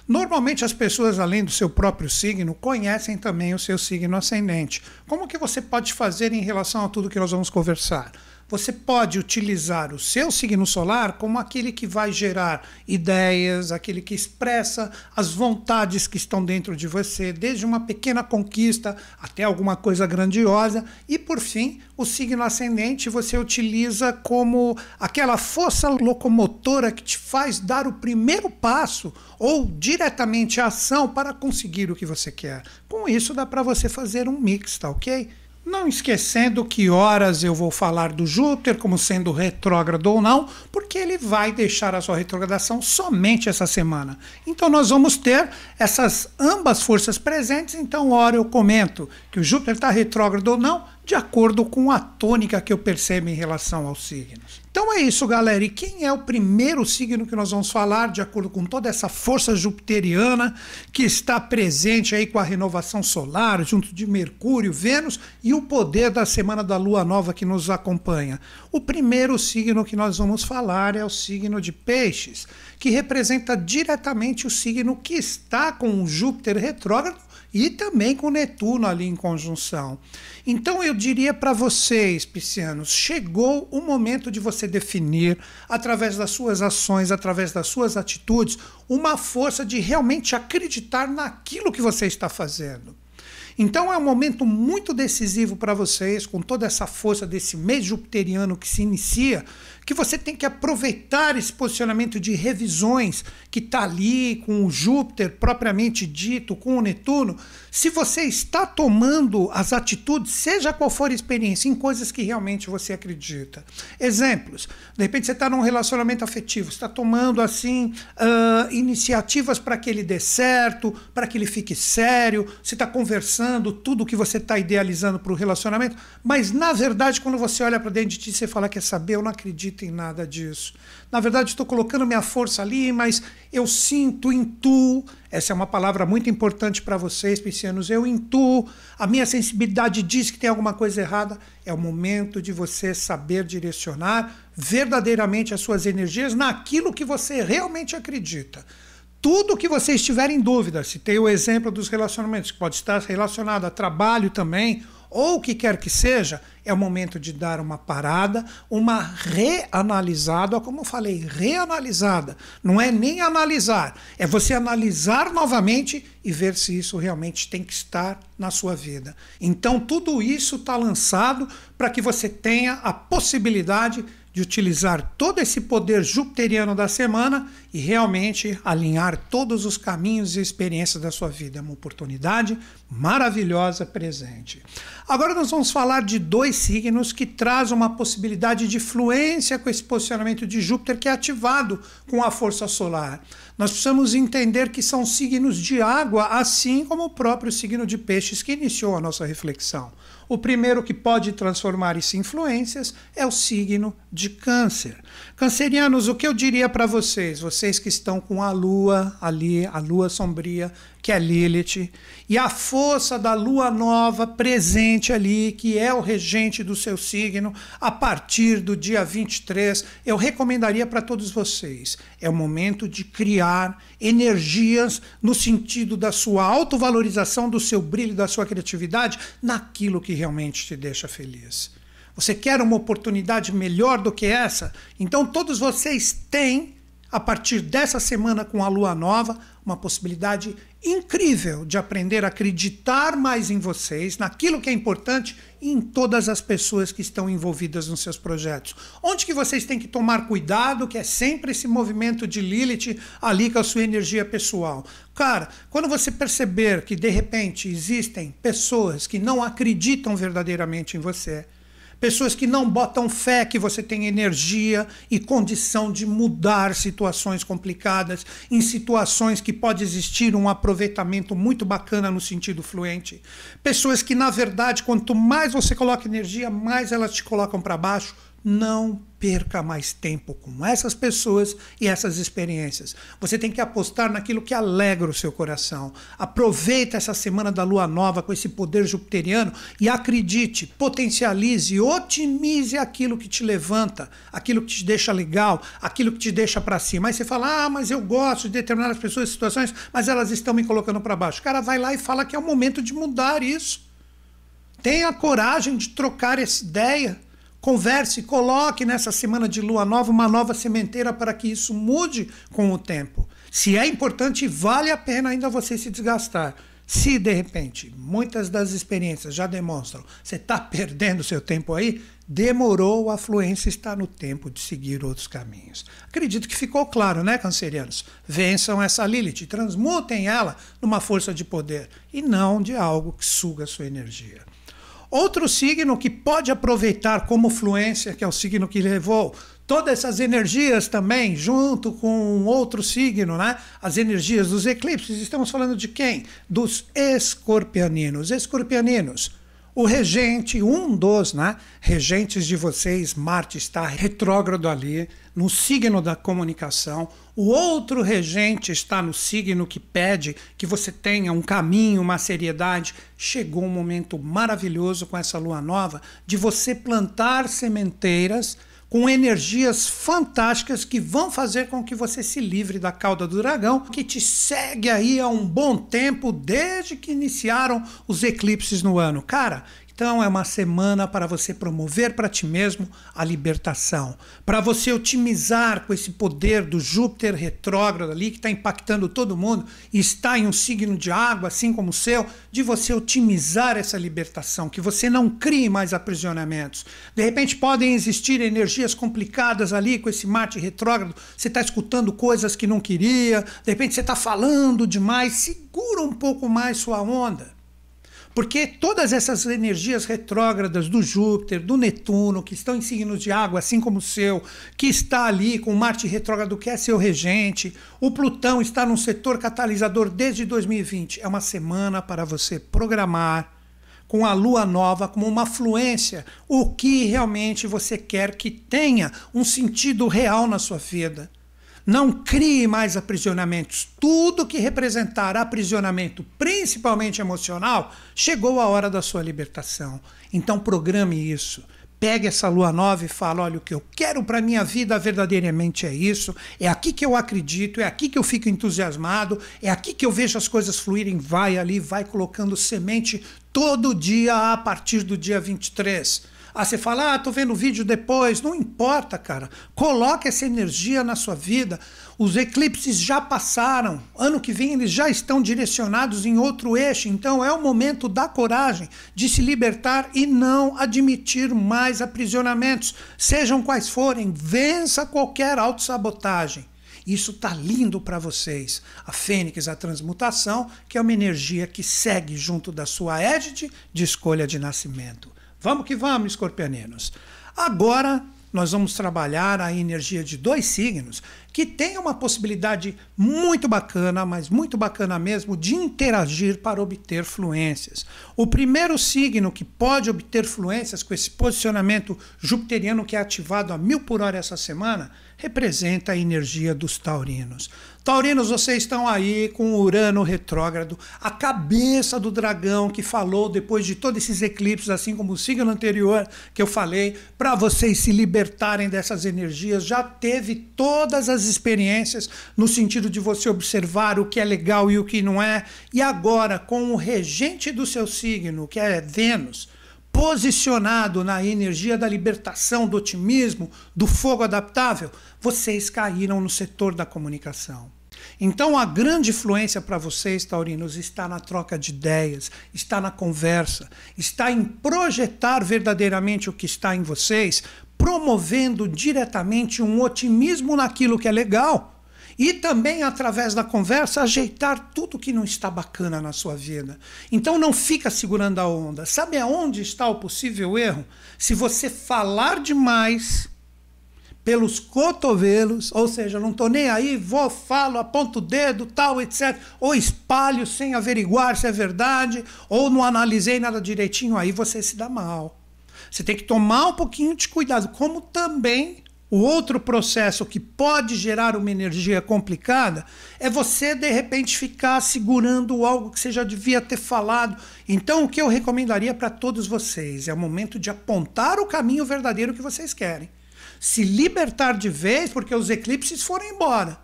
Normalmente as pessoas, além do seu próprio signo, conhecem também o seu signo ascendente. Como que você pode fazer em relação a tudo que nós vamos conversar? Você pode utilizar o seu signo solar como aquele que vai gerar ideias, aquele que expressa as vontades que estão dentro de você, desde uma pequena conquista até alguma coisa grandiosa. E por fim, o signo ascendente você utiliza como aquela força locomotora que te faz dar o primeiro passo ou diretamente a ação para conseguir o que você quer. Com isso dá para você fazer um mix, tá ok? Não esquecendo que horas eu vou falar do Júpiter como sendo retrógrado ou não, porque ele vai deixar a sua retrogradação somente essa semana. Então nós vamos ter essas ambas forças presentes, então hora eu comento que o Júpiter está retrógrado ou não, de acordo com a tônica que eu percebo em relação aos signos. Então é isso, galera. E quem é o primeiro signo que nós vamos falar, de acordo com toda essa força jupiteriana que está presente aí com a renovação solar, junto de Mercúrio, Vênus e o poder da semana da lua nova que nos acompanha? O primeiro signo que nós vamos falar é o signo de Peixes, que representa diretamente o signo que está com o Júpiter retrógrado e também com Netuno ali em conjunção. Então eu diria para vocês, piscianos, chegou o momento de você definir, através das suas ações, através das suas atitudes, uma força de realmente acreditar naquilo que você está fazendo. Então é um momento muito decisivo para vocês, com toda essa força desse mês jupiteriano que se inicia, que você tem que aproveitar esse posicionamento de revisões que está ali com o Júpiter propriamente dito, com o Netuno. Se você está tomando as atitudes, seja qual for a experiência, em coisas que realmente você acredita. Exemplos: de repente você está num relacionamento afetivo, está tomando assim uh, iniciativas para que ele dê certo, para que ele fique sério, você está conversando tudo o que você está idealizando para o relacionamento, mas na verdade, quando você olha para dentro de ti, você fala: quer saber, eu não acredito acredito em nada disso. Na verdade, estou colocando minha força ali, mas eu sinto, intuo. Essa é uma palavra muito importante para vocês, piscianos. Eu intuo, a minha sensibilidade diz que tem alguma coisa errada. É o momento de você saber direcionar verdadeiramente as suas energias naquilo que você realmente acredita tudo que você estiver em dúvida, se tem o exemplo dos relacionamentos, que pode estar relacionado a trabalho também, ou o que quer que seja, é o momento de dar uma parada, uma reanalisada, como eu falei, reanalisada. Não é nem analisar, é você analisar novamente e ver se isso realmente tem que estar na sua vida. Então, tudo isso está lançado para que você tenha a possibilidade de utilizar todo esse poder jupiteriano da semana e realmente alinhar todos os caminhos e experiências da sua vida. É uma oportunidade maravilhosa presente. Agora nós vamos falar de dois signos que trazem uma possibilidade de fluência com esse posicionamento de Júpiter que é ativado com a força solar. Nós precisamos entender que são signos de água, assim como o próprio signo de peixes que iniciou a nossa reflexão. O primeiro que pode transformar isso em influências é o signo de Câncer. Cancerianos, o que eu diria para vocês, vocês que estão com a lua ali, a lua sombria, que é Lilith, e a força da lua nova presente ali, que é o regente do seu signo, a partir do dia 23, eu recomendaria para todos vocês. É o momento de criar energias no sentido da sua autovalorização, do seu brilho, da sua criatividade, naquilo que realmente te deixa feliz. Você quer uma oportunidade melhor do que essa? Então todos vocês têm a partir dessa semana com a lua nova, uma possibilidade incrível de aprender a acreditar mais em vocês, naquilo que é importante e em todas as pessoas que estão envolvidas nos seus projetos. Onde que vocês têm que tomar cuidado, que é sempre esse movimento de Lilith ali com a sua energia pessoal. Cara, quando você perceber que de repente existem pessoas que não acreditam verdadeiramente em você, pessoas que não botam fé que você tem energia e condição de mudar situações complicadas em situações que pode existir um aproveitamento muito bacana no sentido fluente. Pessoas que, na verdade, quanto mais você coloca energia, mais elas te colocam para baixo não perca mais tempo com essas pessoas e essas experiências. Você tem que apostar naquilo que alegra o seu coração. Aproveita essa semana da lua nova com esse poder jupiteriano e acredite, potencialize, otimize aquilo que te levanta, aquilo que te deixa legal, aquilo que te deixa para cima. Aí você fala: "Ah, mas eu gosto de determinadas pessoas e situações, mas elas estão me colocando para baixo". O cara vai lá e fala que é o momento de mudar isso. Tenha coragem de trocar essa ideia Converse, coloque nessa semana de lua nova uma nova sementeira para que isso mude com o tempo. Se é importante, vale a pena ainda você se desgastar. Se de repente muitas das experiências já demonstram você está perdendo seu tempo aí, demorou, a fluência está no tempo de seguir outros caminhos. Acredito que ficou claro, né, cancerianos? Vençam essa Lilith, transmutem ela numa força de poder e não de algo que suga sua energia. Outro signo que pode aproveitar como fluência, que é o signo que levou todas essas energias também, junto com outro signo, né? As energias dos eclipses. Estamos falando de quem? Dos escorpianinos. Escorpianinos o regente, um dos né, regentes de vocês, Marte, está retrógrado ali, no signo da comunicação. O outro regente está no signo que pede que você tenha um caminho, uma seriedade. Chegou um momento maravilhoso com essa lua nova de você plantar sementeiras com energias fantásticas que vão fazer com que você se livre da cauda do dragão, que te segue aí há um bom tempo, desde que iniciaram os eclipses no ano. Cara, então é uma semana para você promover para ti mesmo a libertação, para você otimizar com esse poder do Júpiter retrógrado ali que está impactando todo mundo está em um signo de água, assim como o seu, de você otimizar essa libertação, que você não crie mais aprisionamentos. De repente podem existir energias complicadas ali com esse Marte retrógrado, você está escutando coisas que não queria, de repente você está falando demais, segura um pouco mais sua onda. Porque todas essas energias retrógradas do Júpiter, do Netuno, que estão em signos de água, assim como o seu, que está ali com Marte retrógrado, que é seu regente, o Plutão está num setor catalisador desde 2020. É uma semana para você programar com a lua nova como uma fluência, o que realmente você quer que tenha um sentido real na sua vida. Não crie mais aprisionamentos. Tudo que representar aprisionamento, principalmente emocional, chegou a hora da sua libertação. Então programe isso. Pegue essa lua nova e fala: olha, o que eu quero para minha vida verdadeiramente é isso, é aqui que eu acredito, é aqui que eu fico entusiasmado, é aqui que eu vejo as coisas fluírem. Vai ali, vai colocando semente todo dia a partir do dia 23 ah, você fala, ah, tô vendo o vídeo depois. Não importa, cara. Coloque essa energia na sua vida. Os eclipses já passaram. Ano que vem eles já estão direcionados em outro eixo. Então é o momento da coragem de se libertar e não admitir mais aprisionamentos, sejam quais forem. Vença qualquer autossabotagem. Isso tá lindo para vocês. A Fênix, a transmutação, que é uma energia que segue junto da sua égide de escolha de nascimento. Vamos que vamos, escorpianinos. Agora nós vamos trabalhar a energia de dois signos que têm uma possibilidade muito bacana, mas muito bacana mesmo, de interagir para obter fluências. O primeiro signo que pode obter fluências com esse posicionamento jupiteriano que é ativado a mil por hora essa semana representa a energia dos taurinos. Taurinos, vocês estão aí com Urano retrógrado, a cabeça do dragão que falou depois de todos esses eclipses, assim como o signo anterior que eu falei, para vocês se libertarem dessas energias. Já teve todas as experiências no sentido de você observar o que é legal e o que não é. E agora, com o regente do seu signo, que é Vênus, posicionado na energia da libertação, do otimismo, do fogo adaptável, vocês caíram no setor da comunicação. Então a grande influência para vocês, taurinos, está na troca de ideias, está na conversa, está em projetar verdadeiramente o que está em vocês, promovendo diretamente um otimismo naquilo que é legal e também através da conversa ajeitar tudo que não está bacana na sua vida. Então não fica segurando a onda. Sabe aonde está o possível erro? Se você falar demais pelos cotovelos, ou seja, não estou nem aí, vou, falo, aponto o dedo, tal, etc. Ou espalho sem averiguar se é verdade, ou não analisei nada direitinho, aí você se dá mal. Você tem que tomar um pouquinho de cuidado, como também o outro processo que pode gerar uma energia complicada é você, de repente, ficar segurando algo que você já devia ter falado. Então, o que eu recomendaria para todos vocês é o momento de apontar o caminho verdadeiro que vocês querem se libertar de vez, porque os eclipses foram embora.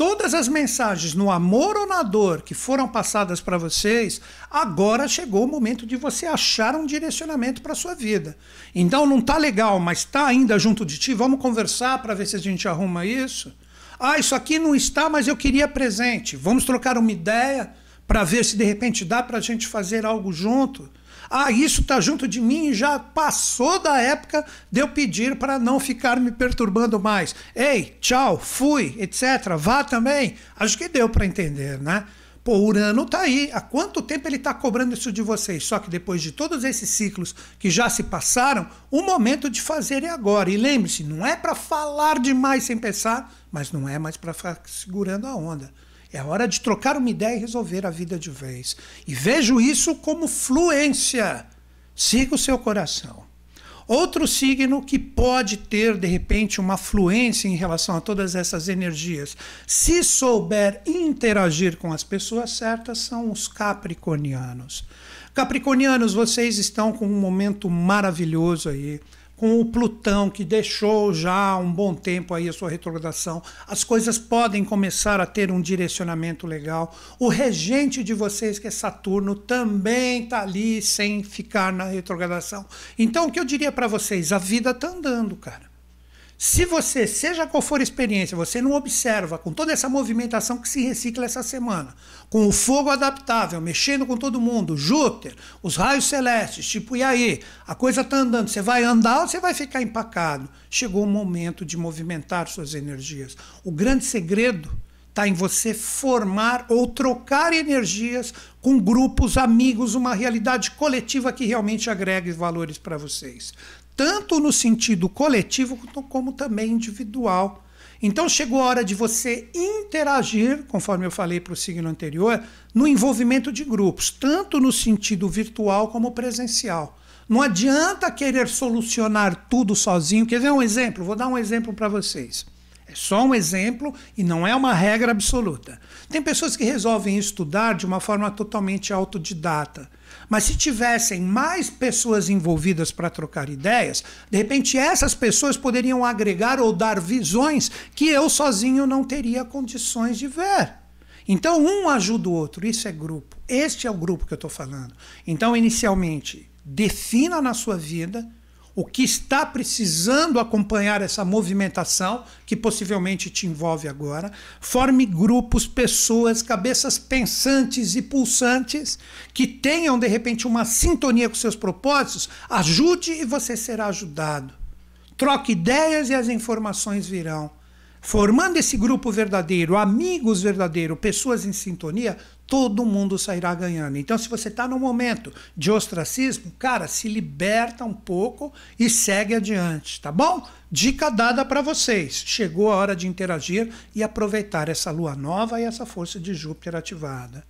Todas as mensagens no amor ou na dor que foram passadas para vocês, agora chegou o momento de você achar um direcionamento para sua vida. Então não tá legal, mas está ainda junto de ti, vamos conversar para ver se a gente arruma isso. Ah, isso aqui não está, mas eu queria presente. Vamos trocar uma ideia para ver se de repente dá para a gente fazer algo junto. Ah, isso está junto de mim e já passou da época de eu pedir para não ficar me perturbando mais. Ei, tchau, fui, etc. Vá também. Acho que deu para entender, né? Pô, Urano está aí. Há quanto tempo ele está cobrando isso de vocês? Só que depois de todos esses ciclos que já se passaram, o momento de fazer é agora. E lembre-se, não é para falar demais sem pensar, mas não é mais para ficar segurando a onda. É hora de trocar uma ideia e resolver a vida de vez. E vejo isso como fluência. Siga o seu coração. Outro signo que pode ter, de repente, uma fluência em relação a todas essas energias, se souber interagir com as pessoas certas, são os capricornianos. Capricornianos, vocês estão com um momento maravilhoso aí com o Plutão, que deixou já um bom tempo aí a sua retrogradação, as coisas podem começar a ter um direcionamento legal. O regente de vocês, que é Saturno, também está ali sem ficar na retrogradação. Então, o que eu diria para vocês? A vida está andando, cara. Se você, seja qual for a experiência, você não observa com toda essa movimentação que se recicla essa semana, com o fogo adaptável, mexendo com todo mundo, Júpiter, os raios celestes, tipo, e aí? A coisa está andando, você vai andar ou você vai ficar empacado? Chegou o momento de movimentar suas energias. O grande segredo está em você formar ou trocar energias com grupos, amigos, uma realidade coletiva que realmente agregue valores para vocês tanto no sentido coletivo como também individual. Então chegou a hora de você interagir, conforme eu falei para o signo anterior, no envolvimento de grupos, tanto no sentido virtual como presencial. Não adianta querer solucionar tudo sozinho. Quer ver um exemplo? Vou dar um exemplo para vocês. É só um exemplo e não é uma regra absoluta. Tem pessoas que resolvem estudar de uma forma totalmente autodidata. Mas se tivessem mais pessoas envolvidas para trocar ideias, de repente essas pessoas poderiam agregar ou dar visões que eu sozinho não teria condições de ver. Então um ajuda o outro, isso é grupo. Este é o grupo que eu estou falando. Então, inicialmente, defina na sua vida o que está precisando acompanhar essa movimentação, que possivelmente te envolve agora. Forme grupos, pessoas, cabeças pensantes e pulsantes que tenham, de repente, uma sintonia com seus propósitos. Ajude e você será ajudado. Troque ideias e as informações virão. Formando esse grupo verdadeiro, amigos verdadeiros, pessoas em sintonia, todo mundo sairá ganhando. Então, se você está no momento de ostracismo, cara, se liberta um pouco e segue adiante, tá bom? Dica dada para vocês. Chegou a hora de interagir e aproveitar essa lua nova e essa força de Júpiter ativada.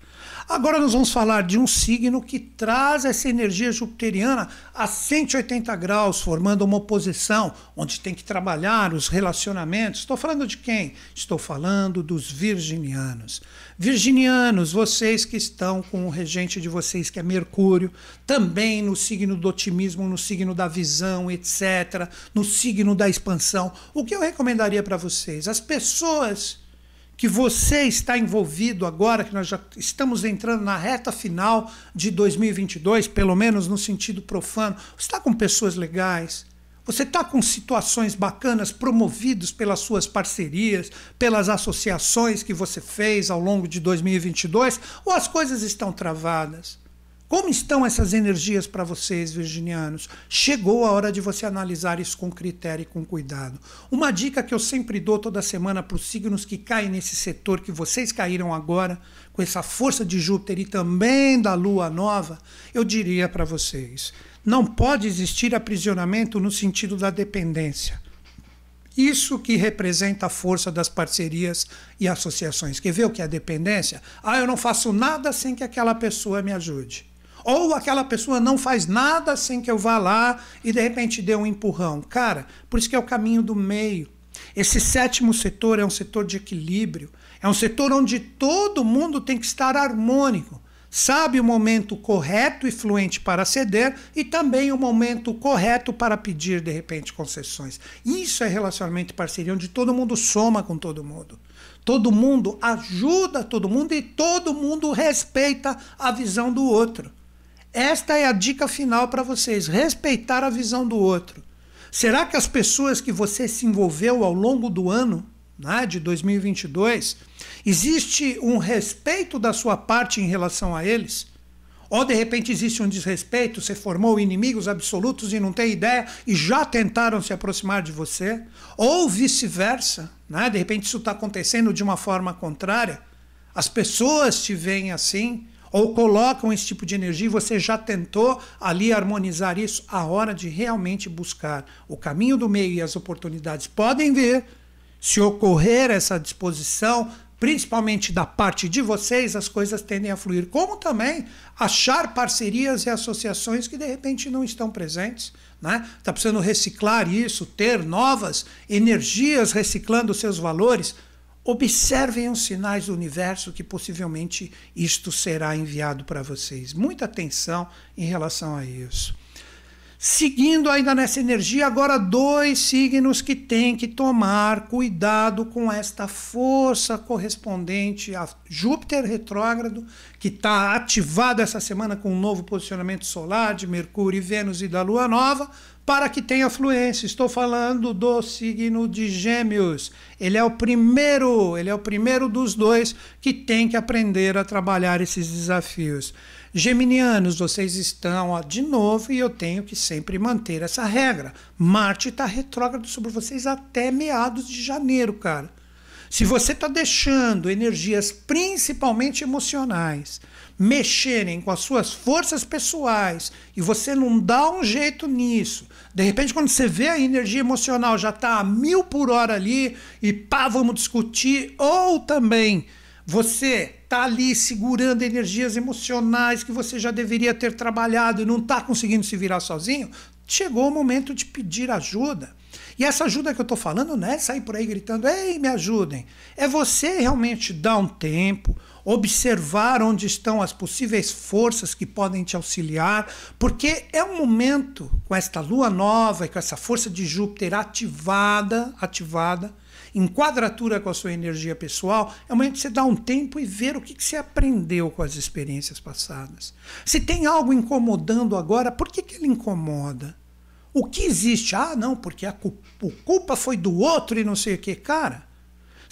Agora nós vamos falar de um signo que traz essa energia jupiteriana a 180 graus, formando uma oposição, onde tem que trabalhar os relacionamentos. Estou falando de quem? Estou falando dos virginianos. Virginianos, vocês que estão com o regente de vocês, que é Mercúrio, também no signo do otimismo, no signo da visão, etc., no signo da expansão. O que eu recomendaria para vocês? As pessoas que você está envolvido agora, que nós já estamos entrando na reta final de 2022, pelo menos no sentido profano, está com pessoas legais, você está com situações bacanas promovidos pelas suas parcerias, pelas associações que você fez ao longo de 2022, ou as coisas estão travadas? Como estão essas energias para vocês, virginianos? Chegou a hora de você analisar isso com critério e com cuidado. Uma dica que eu sempre dou toda semana para os signos que caem nesse setor que vocês caíram agora, com essa força de Júpiter e também da lua nova, eu diria para vocês: não pode existir aprisionamento no sentido da dependência. Isso que representa a força das parcerias e associações. Quer ver o que é dependência? Ah, eu não faço nada sem que aquela pessoa me ajude. Ou aquela pessoa não faz nada sem que eu vá lá e de repente dê um empurrão. Cara, por isso que é o caminho do meio. Esse sétimo setor é um setor de equilíbrio, é um setor onde todo mundo tem que estar harmônico. Sabe o momento correto e fluente para ceder e também o momento correto para pedir, de repente, concessões. Isso é relacionamento e parceria, onde todo mundo soma com todo mundo. Todo mundo ajuda todo mundo e todo mundo respeita a visão do outro. Esta é a dica final para vocês: respeitar a visão do outro. Será que as pessoas que você se envolveu ao longo do ano né, de 2022, existe um respeito da sua parte em relação a eles? Ou de repente existe um desrespeito, você formou inimigos absolutos e não tem ideia e já tentaram se aproximar de você? Ou vice-versa, né? de repente isso está acontecendo de uma forma contrária? As pessoas te veem assim, ou colocam esse tipo de energia e você já tentou ali harmonizar isso, a hora de realmente buscar o caminho do meio e as oportunidades podem vir. Se ocorrer essa disposição, principalmente da parte de vocês, as coisas tendem a fluir. Como também achar parcerias e associações que de repente não estão presentes. Né? Está precisando reciclar isso, ter novas energias reciclando seus valores Observem os sinais do universo que possivelmente isto será enviado para vocês. Muita atenção em relação a isso. Seguindo ainda nessa energia, agora dois signos que têm que tomar cuidado com esta força correspondente a Júpiter retrógrado, que está ativado essa semana com um novo posicionamento solar de Mercúrio e Vênus e da Lua Nova, para que tenha fluência. Estou falando do signo de Gêmeos. Ele é o primeiro, ele é o primeiro dos dois que tem que aprender a trabalhar esses desafios. Geminianos, vocês estão ó, de novo e eu tenho que sempre manter essa regra. Marte está retrógrado sobre vocês até meados de janeiro, cara. Se você está deixando energias principalmente emocionais mexerem com as suas forças pessoais e você não dá um jeito nisso, de repente, quando você vê a energia emocional já está a mil por hora ali e pá, vamos discutir, ou também você está ali segurando energias emocionais que você já deveria ter trabalhado e não está conseguindo se virar sozinho, chegou o momento de pedir ajuda. E essa ajuda que eu estou falando não é sair por aí gritando, ei, me ajudem. É você realmente dar um tempo, observar onde estão as possíveis forças que podem te auxiliar, porque é um momento com esta lua nova e com essa força de Júpiter ativada, ativada, em quadratura com a sua energia pessoal, é o momento de você dar um tempo e ver o que, que você aprendeu com as experiências passadas. Se tem algo incomodando agora, por que, que ele incomoda? O que existe? Ah, não, porque a culpa foi do outro e não sei o que. Cara,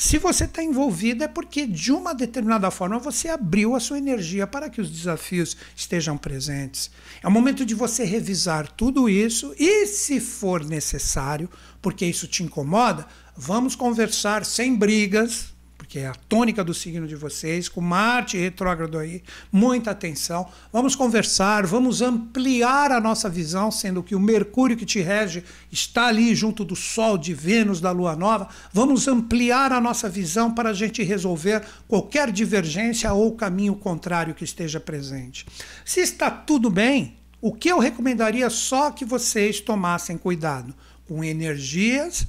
se você está envolvido é porque, de uma determinada forma, você abriu a sua energia para que os desafios estejam presentes. É o momento de você revisar tudo isso e, se for necessário, porque isso te incomoda, vamos conversar sem brigas, porque é a tônica do signo de vocês, com Marte retrógrado aí, muita atenção. Vamos conversar, vamos ampliar a nossa visão, sendo que o Mercúrio que te rege está ali junto do Sol, de Vênus, da Lua Nova. Vamos ampliar a nossa visão para a gente resolver qualquer divergência ou caminho contrário que esteja presente. Se está tudo bem, o que eu recomendaria só que vocês tomassem cuidado com energias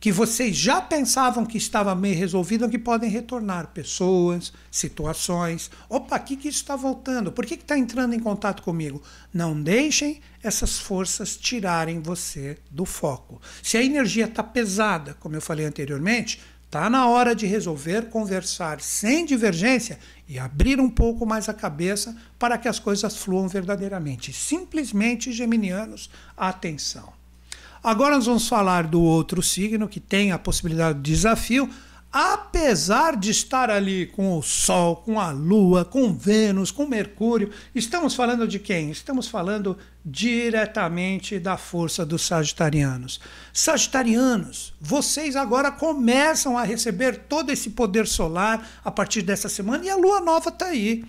que vocês já pensavam que estava meio resolvido, que podem retornar pessoas, situações. Opa, aqui que isso está voltando? Por que está entrando em contato comigo? Não deixem essas forças tirarem você do foco. Se a energia está pesada, como eu falei anteriormente, está na hora de resolver, conversar sem divergência e abrir um pouco mais a cabeça para que as coisas fluam verdadeiramente. Simplesmente, geminianos, atenção. Agora nós vamos falar do outro signo que tem a possibilidade de desafio. apesar de estar ali com o Sol, com a Lua, com Vênus, com Mercúrio, estamos falando de quem? Estamos falando diretamente da força dos Sagitarianos. Sagitarianos, vocês agora começam a receber todo esse poder solar a partir dessa semana e a Lua nova está aí.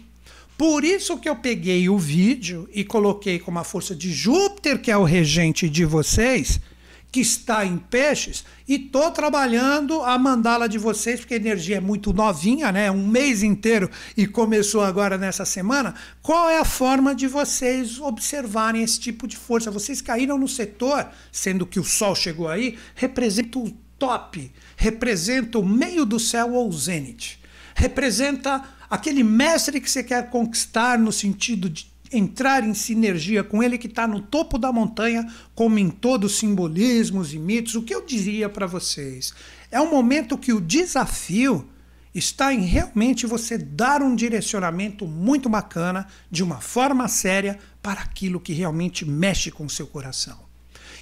Por isso que eu peguei o vídeo e coloquei como a força de Júpiter, que é o regente de vocês, que está em peixes e estou trabalhando a mandá-la de vocês, porque a energia é muito novinha, né? Um mês inteiro e começou agora nessa semana. Qual é a forma de vocês observarem esse tipo de força? Vocês caíram no setor, sendo que o Sol chegou aí, representa o top, representa o meio do céu ou o zênite, representa aquele mestre que você quer conquistar no sentido de entrar em sinergia com ele que está no topo da montanha, como em todos os simbolismos e mitos, o que eu diria para vocês? É um momento que o desafio está em realmente você dar um direcionamento muito bacana, de uma forma séria, para aquilo que realmente mexe com o seu coração.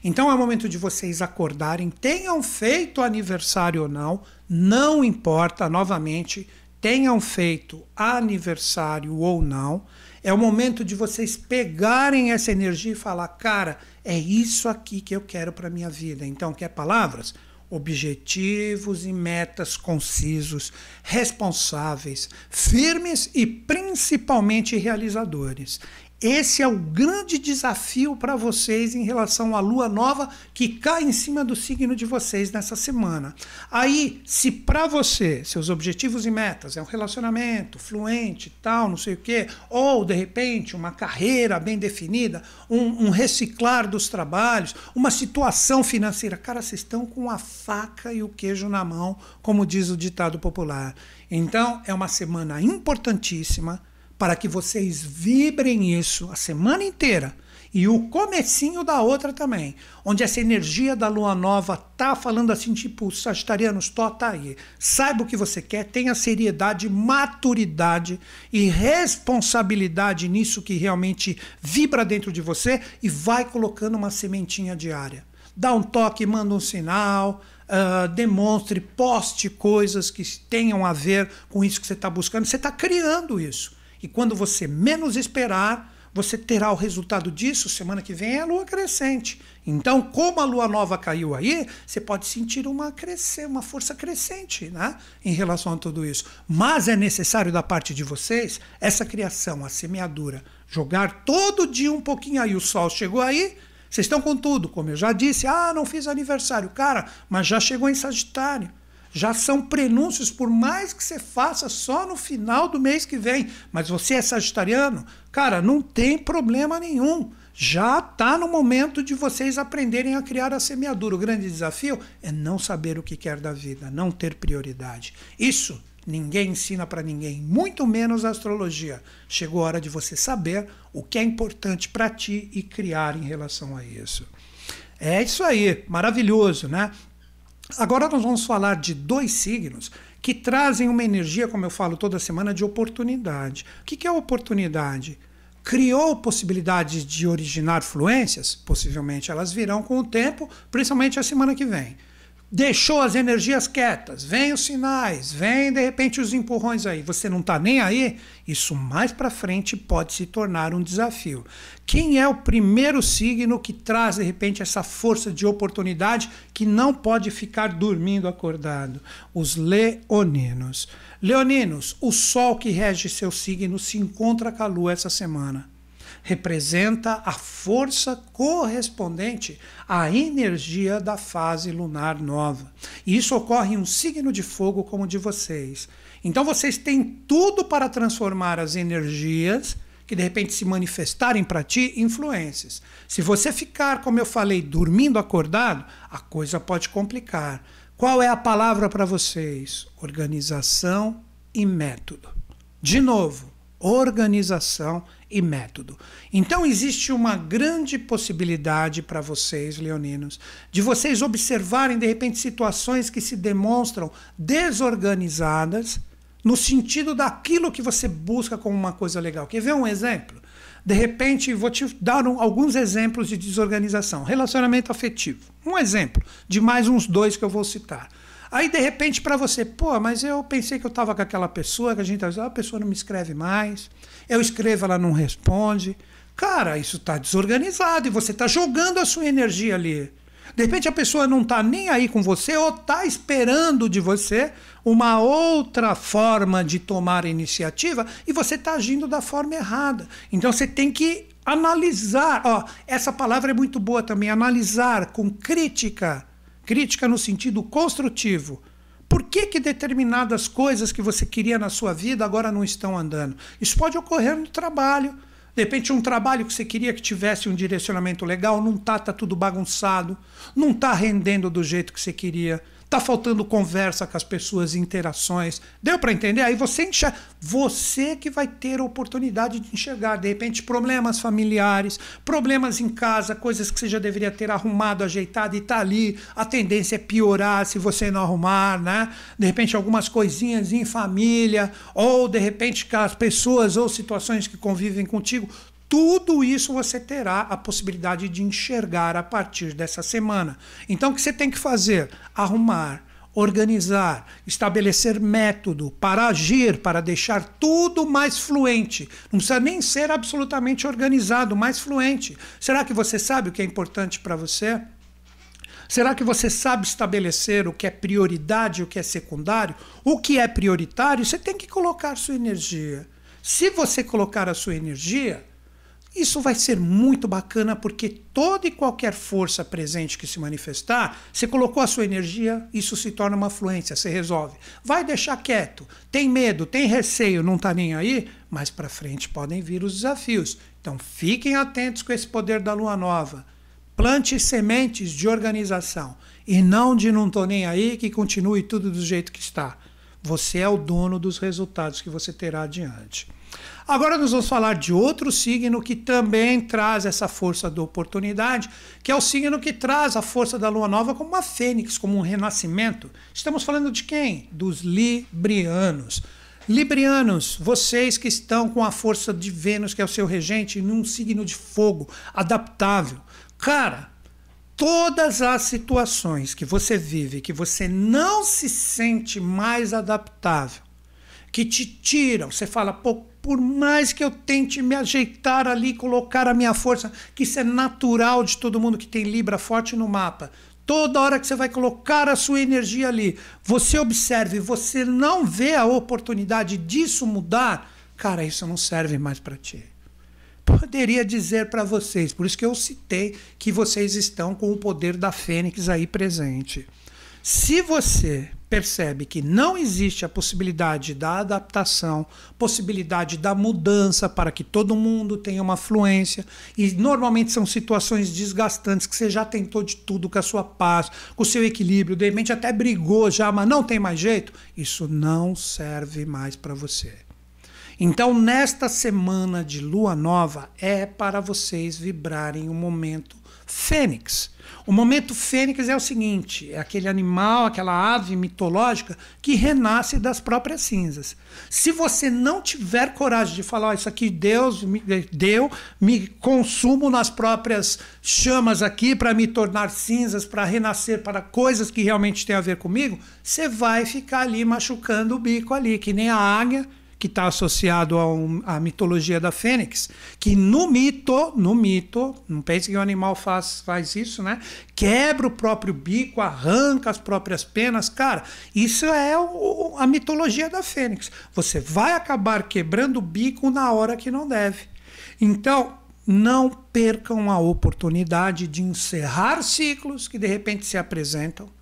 Então é o momento de vocês acordarem, tenham feito aniversário ou não, não importa, novamente, tenham feito aniversário ou não é o momento de vocês pegarem essa energia e falar, cara, é isso aqui que eu quero para minha vida. Então, quer palavras? Objetivos e metas concisos, responsáveis, firmes e principalmente realizadores. Esse é o grande desafio para vocês em relação à lua nova que cai em cima do signo de vocês nessa semana. Aí, se para você, seus objetivos e metas é um relacionamento fluente, tal, não sei o quê, ou de repente uma carreira bem definida, um, um reciclar dos trabalhos, uma situação financeira, cara, vocês estão com a faca e o queijo na mão, como diz o ditado popular. Então, é uma semana importantíssima para que vocês vibrem isso a semana inteira e o comecinho da outra também, onde essa energia da lua nova tá falando assim, tipo, sagitarianos, tô, tá aí. Saiba o que você quer, tenha seriedade, maturidade e responsabilidade nisso que realmente vibra dentro de você e vai colocando uma sementinha diária. Dá um toque, manda um sinal, uh, demonstre, poste coisas que tenham a ver com isso que você está buscando. Você está criando isso. E quando você menos esperar, você terá o resultado disso. Semana que vem é a lua crescente. Então, como a lua nova caiu aí, você pode sentir uma crescer, uma força crescente, né, em relação a tudo isso. Mas é necessário da parte de vocês essa criação, a semeadura, jogar todo dia um pouquinho aí. O sol chegou aí, vocês estão com tudo, como eu já disse. Ah, não fiz aniversário, cara, mas já chegou em Sagitário já são prenúncios, por mais que você faça só no final do mês que vem. Mas você é sagitariano, cara, não tem problema nenhum. Já está no momento de vocês aprenderem a criar a semeadura. O grande desafio é não saber o que quer da vida, não ter prioridade. Isso ninguém ensina para ninguém, muito menos a astrologia. Chegou a hora de você saber o que é importante para ti e criar em relação a isso. É isso aí, maravilhoso, né? Agora nós vamos falar de dois signos que trazem uma energia, como eu falo toda semana, de oportunidade. O que é oportunidade? Criou possibilidades de originar fluências? Possivelmente elas virão com o tempo, principalmente a semana que vem deixou as energias quietas, vem os sinais, vem de repente os empurrões aí, você não está nem aí, isso mais para frente pode se tornar um desafio. Quem é o primeiro signo que traz de repente essa força de oportunidade que não pode ficar dormindo acordado? Os leoninos. Leoninos, o sol que rege seu signo se encontra com a lua essa semana representa a força correspondente à energia da fase lunar nova. E isso ocorre em um signo de fogo como o de vocês. Então vocês têm tudo para transformar as energias que de repente se manifestarem para ti influências. Se você ficar, como eu falei, dormindo acordado, a coisa pode complicar. Qual é a palavra para vocês? Organização e método. De novo, organização e método. Então existe uma grande possibilidade para vocês, leoninos, de vocês observarem de repente situações que se demonstram desorganizadas no sentido daquilo que você busca como uma coisa legal. Quer ver um exemplo? De repente, vou te dar um, alguns exemplos de desorganização. Relacionamento afetivo. Um exemplo de mais uns dois que eu vou citar. Aí de repente para você, pô, mas eu pensei que eu estava com aquela pessoa, que a gente a pessoa não me escreve mais. Eu escrevo, ela não responde. Cara, isso está desorganizado e você está jogando a sua energia ali. De repente a pessoa não está nem aí com você ou está esperando de você uma outra forma de tomar iniciativa e você está agindo da forma errada. Então você tem que analisar. Ó, essa palavra é muito boa também, analisar com crítica. Crítica no sentido construtivo. Por que, que determinadas coisas que você queria na sua vida agora não estão andando? Isso pode ocorrer no trabalho. De repente, um trabalho que você queria que tivesse um direcionamento legal, não tá, tá tudo bagunçado, não tá rendendo do jeito que você queria. Tá faltando conversa com as pessoas, interações. Deu para entender? Aí você enxerga. Você que vai ter a oportunidade de enxergar, de repente, problemas familiares, problemas em casa, coisas que você já deveria ter arrumado, ajeitado e tá ali. A tendência é piorar se você não arrumar, né? De repente, algumas coisinhas em família, ou de repente, com as pessoas ou situações que convivem contigo. Tudo isso você terá a possibilidade de enxergar a partir dessa semana. Então, o que você tem que fazer? Arrumar, organizar, estabelecer método para agir, para deixar tudo mais fluente. Não precisa nem ser absolutamente organizado, mais fluente. Será que você sabe o que é importante para você? Será que você sabe estabelecer o que é prioridade e o que é secundário? O que é prioritário, você tem que colocar sua energia. Se você colocar a sua energia, isso vai ser muito bacana porque toda e qualquer força presente que se manifestar, você colocou a sua energia, isso se torna uma fluência, você resolve. Vai deixar quieto, tem medo, tem receio, não está nem aí, mas para frente podem vir os desafios. Então fiquem atentos com esse poder da lua nova. Plante sementes de organização e não de não estou nem aí que continue tudo do jeito que está. Você é o dono dos resultados que você terá adiante. Agora nós vamos falar de outro signo que também traz essa força da oportunidade, que é o signo que traz a força da lua nova como uma fênix, como um renascimento. Estamos falando de quem? Dos librianos. Librianos, vocês que estão com a força de Vênus, que é o seu regente, num signo de fogo, adaptável. Cara, todas as situações que você vive, que você não se sente mais adaptável, que te tiram, você fala, pô, por mais que eu tente me ajeitar ali, colocar a minha força, que isso é natural de todo mundo que tem Libra forte no mapa. Toda hora que você vai colocar a sua energia ali, você observe, você não vê a oportunidade disso mudar, cara, isso não serve mais para ti. Poderia dizer para vocês, por isso que eu citei que vocês estão com o poder da Fênix aí presente. Se você percebe que não existe a possibilidade da adaptação, possibilidade da mudança para que todo mundo tenha uma fluência, e normalmente são situações desgastantes que você já tentou de tudo com a sua paz, com o seu equilíbrio, de repente até brigou já, mas não tem mais jeito, isso não serve mais para você. Então, nesta semana de lua nova, é para vocês vibrarem um momento fênix. O momento fênix é o seguinte: é aquele animal, aquela ave mitológica que renasce das próprias cinzas. Se você não tiver coragem de falar, oh, isso aqui Deus me deu, me consumo nas próprias chamas aqui para me tornar cinzas, para renascer para coisas que realmente têm a ver comigo, você vai ficar ali machucando o bico ali, que nem a águia que está associado à mitologia da fênix, que no mito, no mito, não pense que o animal faz, faz isso, né? Quebra o próprio bico, arranca as próprias penas. Cara, isso é o, a mitologia da fênix. Você vai acabar quebrando o bico na hora que não deve. Então, não percam a oportunidade de encerrar ciclos que de repente se apresentam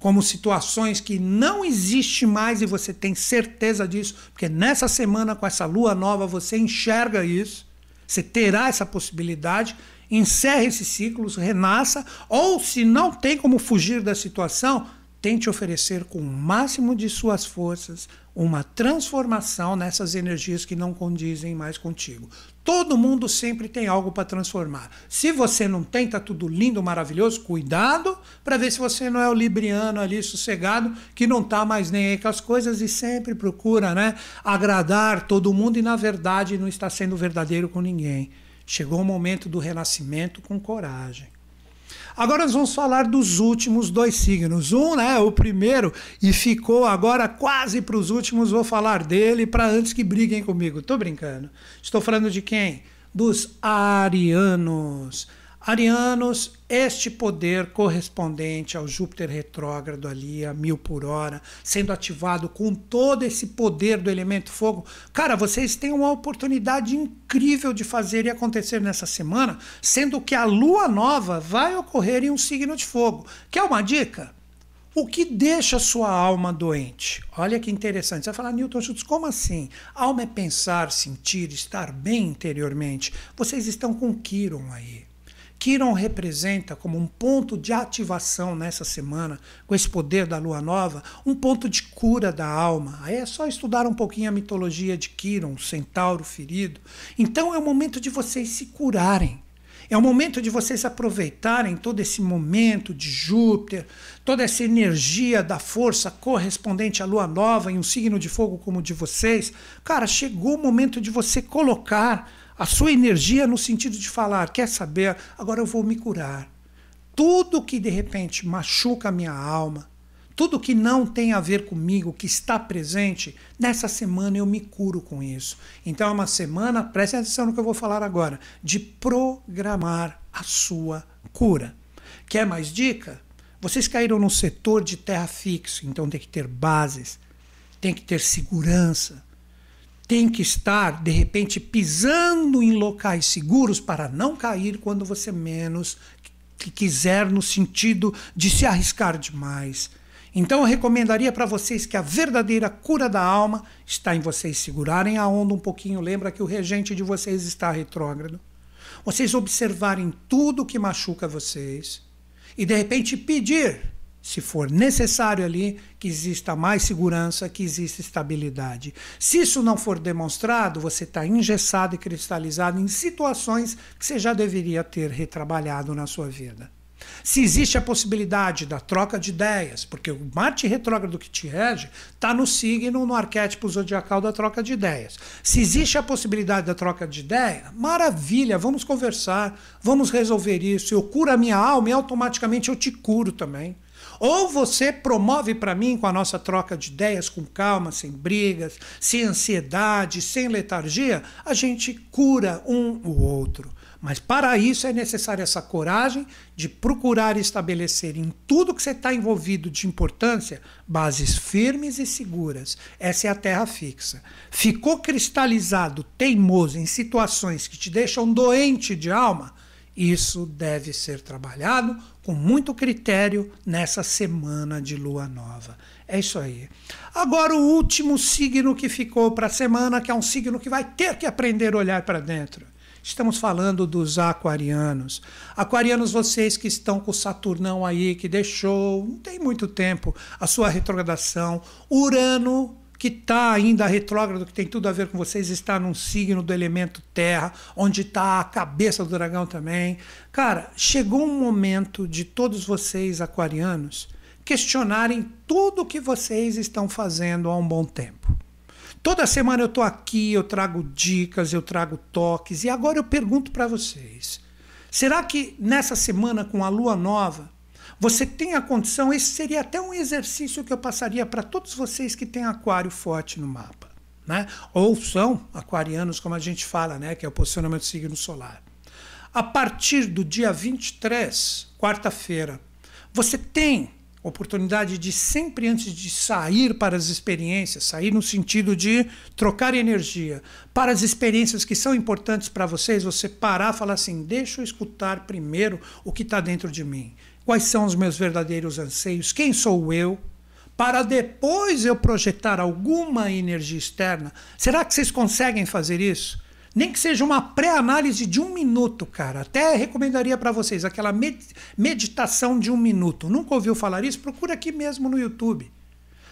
como situações que não existe mais e você tem certeza disso, porque nessa semana com essa lua nova você enxerga isso, você terá essa possibilidade, encerre esses ciclos, renasça, ou se não tem como fugir da situação, tente oferecer com o máximo de suas forças uma transformação nessas energias que não condizem mais contigo. Todo mundo sempre tem algo para transformar. Se você não tem, tá tudo lindo, maravilhoso, cuidado para ver se você não é o libriano ali sossegado que não tá mais nem aí com as coisas e sempre procura, né, agradar todo mundo e na verdade não está sendo verdadeiro com ninguém. Chegou o momento do renascimento com coragem. Agora nós vamos falar dos últimos dois signos. Um, né, o primeiro, e ficou agora quase para os últimos, vou falar dele para antes que briguem comigo. Tô brincando. Estou falando de quem? Dos arianos. Arianos, este poder correspondente ao Júpiter retrógrado ali a mil por hora, sendo ativado com todo esse poder do elemento fogo. Cara, vocês têm uma oportunidade incrível de fazer e acontecer nessa semana, sendo que a lua nova vai ocorrer em um signo de fogo. Quer uma dica? O que deixa sua alma doente? Olha que interessante. Você vai falar, Newton Schultz, como assim? Alma é pensar, sentir, estar bem interiormente. Vocês estão com Quiron aí. Quiron representa como um ponto de ativação nessa semana, com esse poder da lua nova, um ponto de cura da alma. Aí é só estudar um pouquinho a mitologia de Quiron, centauro ferido. Então é o momento de vocês se curarem. É o momento de vocês aproveitarem todo esse momento de Júpiter, toda essa energia da força correspondente à lua nova em um signo de fogo como o de vocês. Cara, chegou o momento de você colocar a sua energia no sentido de falar, quer saber, agora eu vou me curar. Tudo que de repente machuca a minha alma, tudo que não tem a ver comigo, que está presente, nessa semana eu me curo com isso. Então é uma semana, preste atenção no que eu vou falar agora, de programar a sua cura. Quer mais dica? Vocês caíram no setor de terra fixo, então tem que ter bases, tem que ter segurança, tem que estar, de repente, pisando em locais seguros para não cair quando você menos quiser, no sentido de se arriscar demais. Então eu recomendaria para vocês que a verdadeira cura da alma está em vocês segurarem a onda um pouquinho. Lembra que o regente de vocês está retrógrado. Vocês observarem tudo que machuca vocês e de repente pedir se for necessário ali, que exista mais segurança, que exista estabilidade. Se isso não for demonstrado, você está engessado e cristalizado em situações que você já deveria ter retrabalhado na sua vida. Se existe a possibilidade da troca de ideias, porque o Marte retrógrado que te rege está no signo, no arquétipo zodiacal da troca de ideias. Se existe a possibilidade da troca de ideia, maravilha, vamos conversar, vamos resolver isso. Eu curo a minha alma e automaticamente eu te curo também. Ou você promove para mim, com a nossa troca de ideias, com calma, sem brigas, sem ansiedade, sem letargia, a gente cura um o outro. Mas para isso é necessária essa coragem de procurar estabelecer em tudo que você está envolvido de importância bases firmes e seguras. Essa é a terra fixa. Ficou cristalizado, teimoso em situações que te deixam doente de alma, isso deve ser trabalhado com muito critério nessa semana de lua nova. É isso aí. Agora, o último signo que ficou para a semana, que é um signo que vai ter que aprender a olhar para dentro. Estamos falando dos aquarianos. Aquarianos, vocês que estão com Saturnão aí, que deixou, não tem muito tempo, a sua retrogradação. Urano que está ainda retrógrado, que tem tudo a ver com vocês, está num signo do elemento terra, onde está a cabeça do dragão também. Cara, chegou um momento de todos vocês, aquarianos, questionarem tudo o que vocês estão fazendo há um bom tempo. Toda semana eu estou aqui, eu trago dicas, eu trago toques, e agora eu pergunto para vocês: será que nessa semana, com a lua nova, você tem a condição, esse seria até um exercício que eu passaria para todos vocês que têm aquário forte no mapa. Né? Ou são aquarianos, como a gente fala, né? que é o posicionamento do signo solar. A partir do dia 23, quarta-feira, você tem oportunidade de sempre antes de sair para as experiências, sair no sentido de trocar energia para as experiências que são importantes para vocês, você parar e falar assim: deixa eu escutar primeiro o que está dentro de mim quais são os meus verdadeiros anseios, quem sou eu, para depois eu projetar alguma energia externa. Será que vocês conseguem fazer isso? Nem que seja uma pré-análise de um minuto, cara. Até recomendaria para vocês aquela meditação de um minuto. Nunca ouviu falar isso? Procura aqui mesmo no YouTube.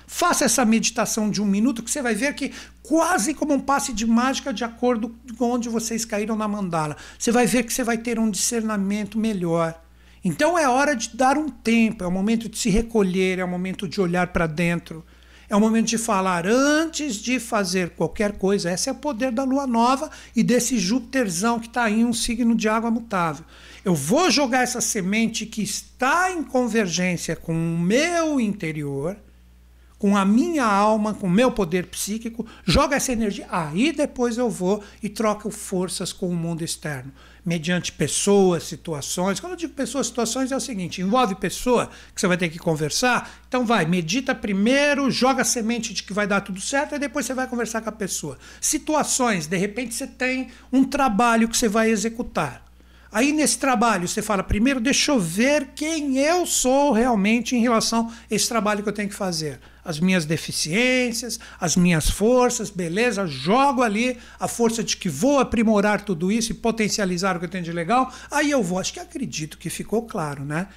Faça essa meditação de um minuto que você vai ver que quase como um passe de mágica de acordo com onde vocês caíram na mandala. Você vai ver que você vai ter um discernimento melhor. Então é hora de dar um tempo, é o momento de se recolher, é o momento de olhar para dentro. É o momento de falar antes de fazer qualquer coisa. Esse é o poder da lua nova e desse Júpiterzão que está em um signo de água mutável. Eu vou jogar essa semente que está em convergência com o meu interior com a minha alma, com o meu poder psíquico, joga essa energia. Aí depois eu vou e troco forças com o mundo externo, mediante pessoas, situações. Quando eu digo pessoas, situações é o seguinte: envolve pessoa que você vai ter que conversar. Então vai, medita primeiro, joga a semente de que vai dar tudo certo e depois você vai conversar com a pessoa. Situações, de repente você tem um trabalho que você vai executar. Aí nesse trabalho você fala, primeiro deixa eu ver quem eu sou realmente em relação a esse trabalho que eu tenho que fazer. As minhas deficiências, as minhas forças, beleza, jogo ali a força de que vou aprimorar tudo isso e potencializar o que eu tenho de legal. Aí eu vou, acho que acredito que ficou claro, né?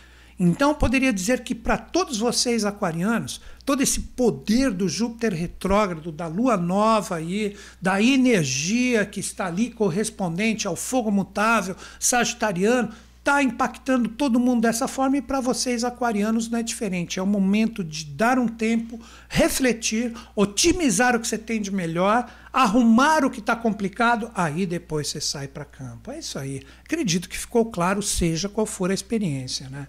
Então, poderia dizer que para todos vocês aquarianos, todo esse poder do Júpiter retrógrado, da lua nova aí, da energia que está ali correspondente ao fogo mutável sagitariano, está impactando todo mundo dessa forma e para vocês aquarianos não é diferente. É o momento de dar um tempo, refletir, otimizar o que você tem de melhor, arrumar o que está complicado, aí depois você sai para campo. É isso aí. Acredito que ficou claro, seja qual for a experiência. Né?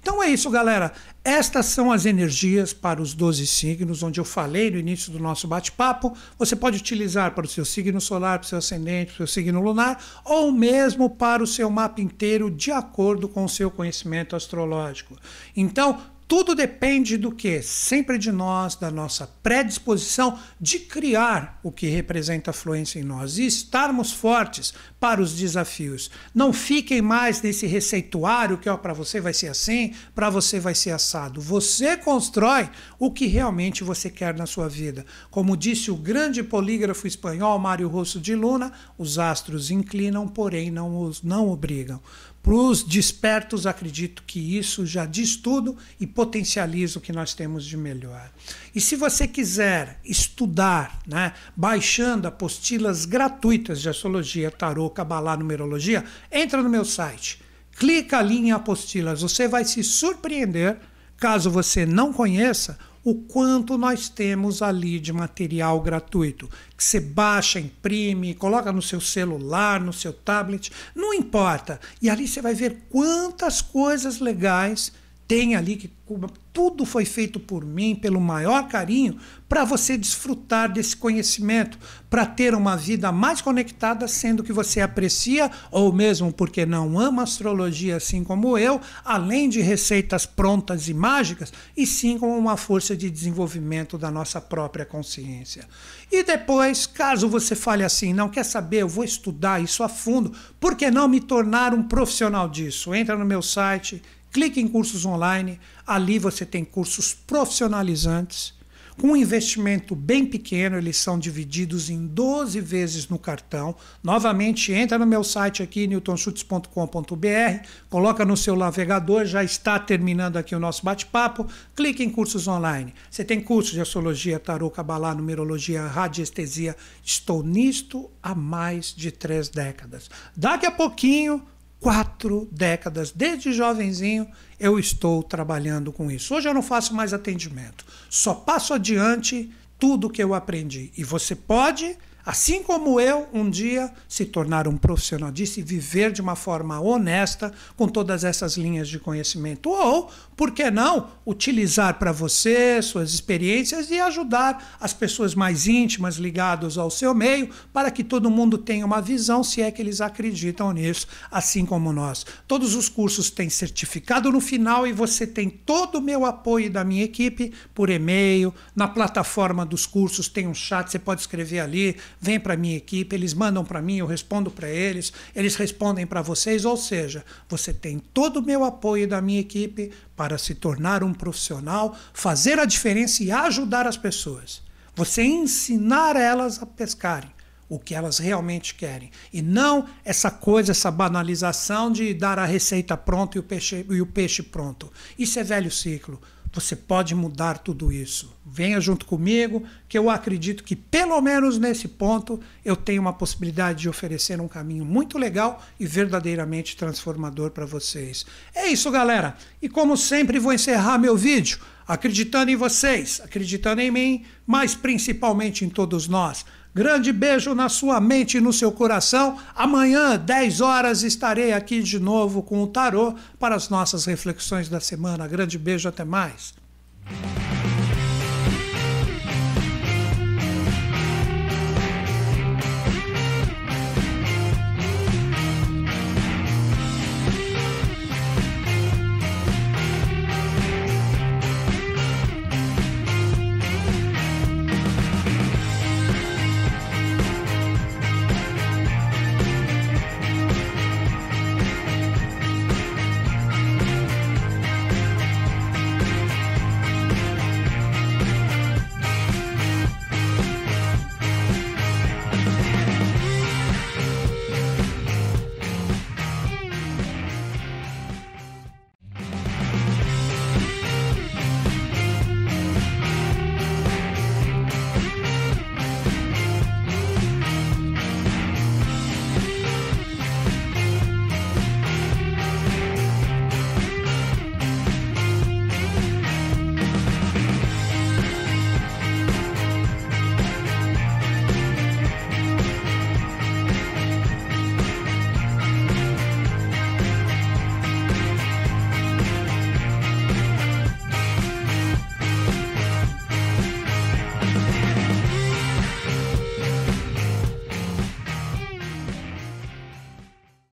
Então é isso, galera. Estas são as energias para os 12 signos, onde eu falei no início do nosso bate-papo. Você pode utilizar para o seu signo solar, para o seu ascendente, para o seu signo lunar, ou mesmo para o seu mapa inteiro, de acordo com o seu conhecimento astrológico. Então, tudo depende do que? Sempre de nós, da nossa predisposição de criar o que representa a fluência em nós e estarmos fortes para os desafios. Não fiquem mais nesse receituário que para você vai ser assim, para você vai ser assado. Você constrói o que realmente você quer na sua vida. Como disse o grande polígrafo espanhol Mário Rosso de Luna, os astros inclinam, porém não os não obrigam. Para os despertos, acredito que isso já diz tudo e potencializa o que nós temos de melhor. E se você quiser estudar, né, baixando apostilas gratuitas de astrologia, tarô, cabalá, numerologia, entra no meu site, clica ali em apostilas, você vai se surpreender, caso você não conheça, o quanto nós temos ali de material gratuito, que você baixa, imprime, coloca no seu celular, no seu tablet, não importa. E ali você vai ver quantas coisas legais tem ali que tudo foi feito por mim, pelo maior carinho, para você desfrutar desse conhecimento, para ter uma vida mais conectada, sendo que você aprecia, ou mesmo porque não ama astrologia assim como eu, além de receitas prontas e mágicas, e sim como uma força de desenvolvimento da nossa própria consciência. E depois, caso você fale assim, não quer saber, eu vou estudar isso a fundo, por que não me tornar um profissional disso? Entra no meu site Clique em cursos online, ali você tem cursos profissionalizantes. Com um investimento bem pequeno, eles são divididos em 12 vezes no cartão. Novamente, entra no meu site aqui, newtonschutz.com.br, coloca no seu navegador, já está terminando aqui o nosso bate-papo, clique em cursos online. Você tem cursos de astrologia, tarô, cabalá, numerologia, radiestesia. Estou nisto há mais de três décadas. Daqui a pouquinho quatro décadas, desde jovenzinho, eu estou trabalhando com isso. Hoje eu não faço mais atendimento, só passo adiante tudo que eu aprendi. E você pode assim como eu, um dia se tornar um profissional disso e viver de uma forma honesta com todas essas linhas de conhecimento. Ou, por que não, utilizar para você suas experiências e ajudar as pessoas mais íntimas ligadas ao seu meio para que todo mundo tenha uma visão, se é que eles acreditam nisso, assim como nós. Todos os cursos têm certificado no final e você tem todo o meu apoio da minha equipe por e-mail, na plataforma dos cursos tem um chat, você pode escrever ali vem para minha equipe, eles mandam para mim, eu respondo para eles, eles respondem para vocês, ou seja, você tem todo o meu apoio da minha equipe para se tornar um profissional, fazer a diferença e ajudar as pessoas. Você ensinar elas a pescarem o que elas realmente querem. E não essa coisa, essa banalização de dar a receita pronta e o peixe, e o peixe pronto. Isso é velho ciclo. Você pode mudar tudo isso. Venha junto comigo, que eu acredito que, pelo menos nesse ponto, eu tenho uma possibilidade de oferecer um caminho muito legal e verdadeiramente transformador para vocês. É isso, galera. E como sempre, vou encerrar meu vídeo acreditando em vocês, acreditando em mim, mas principalmente em todos nós. Grande beijo na sua mente e no seu coração. Amanhã, 10 horas, estarei aqui de novo com o tarô para as nossas reflexões da semana. Grande beijo, até mais.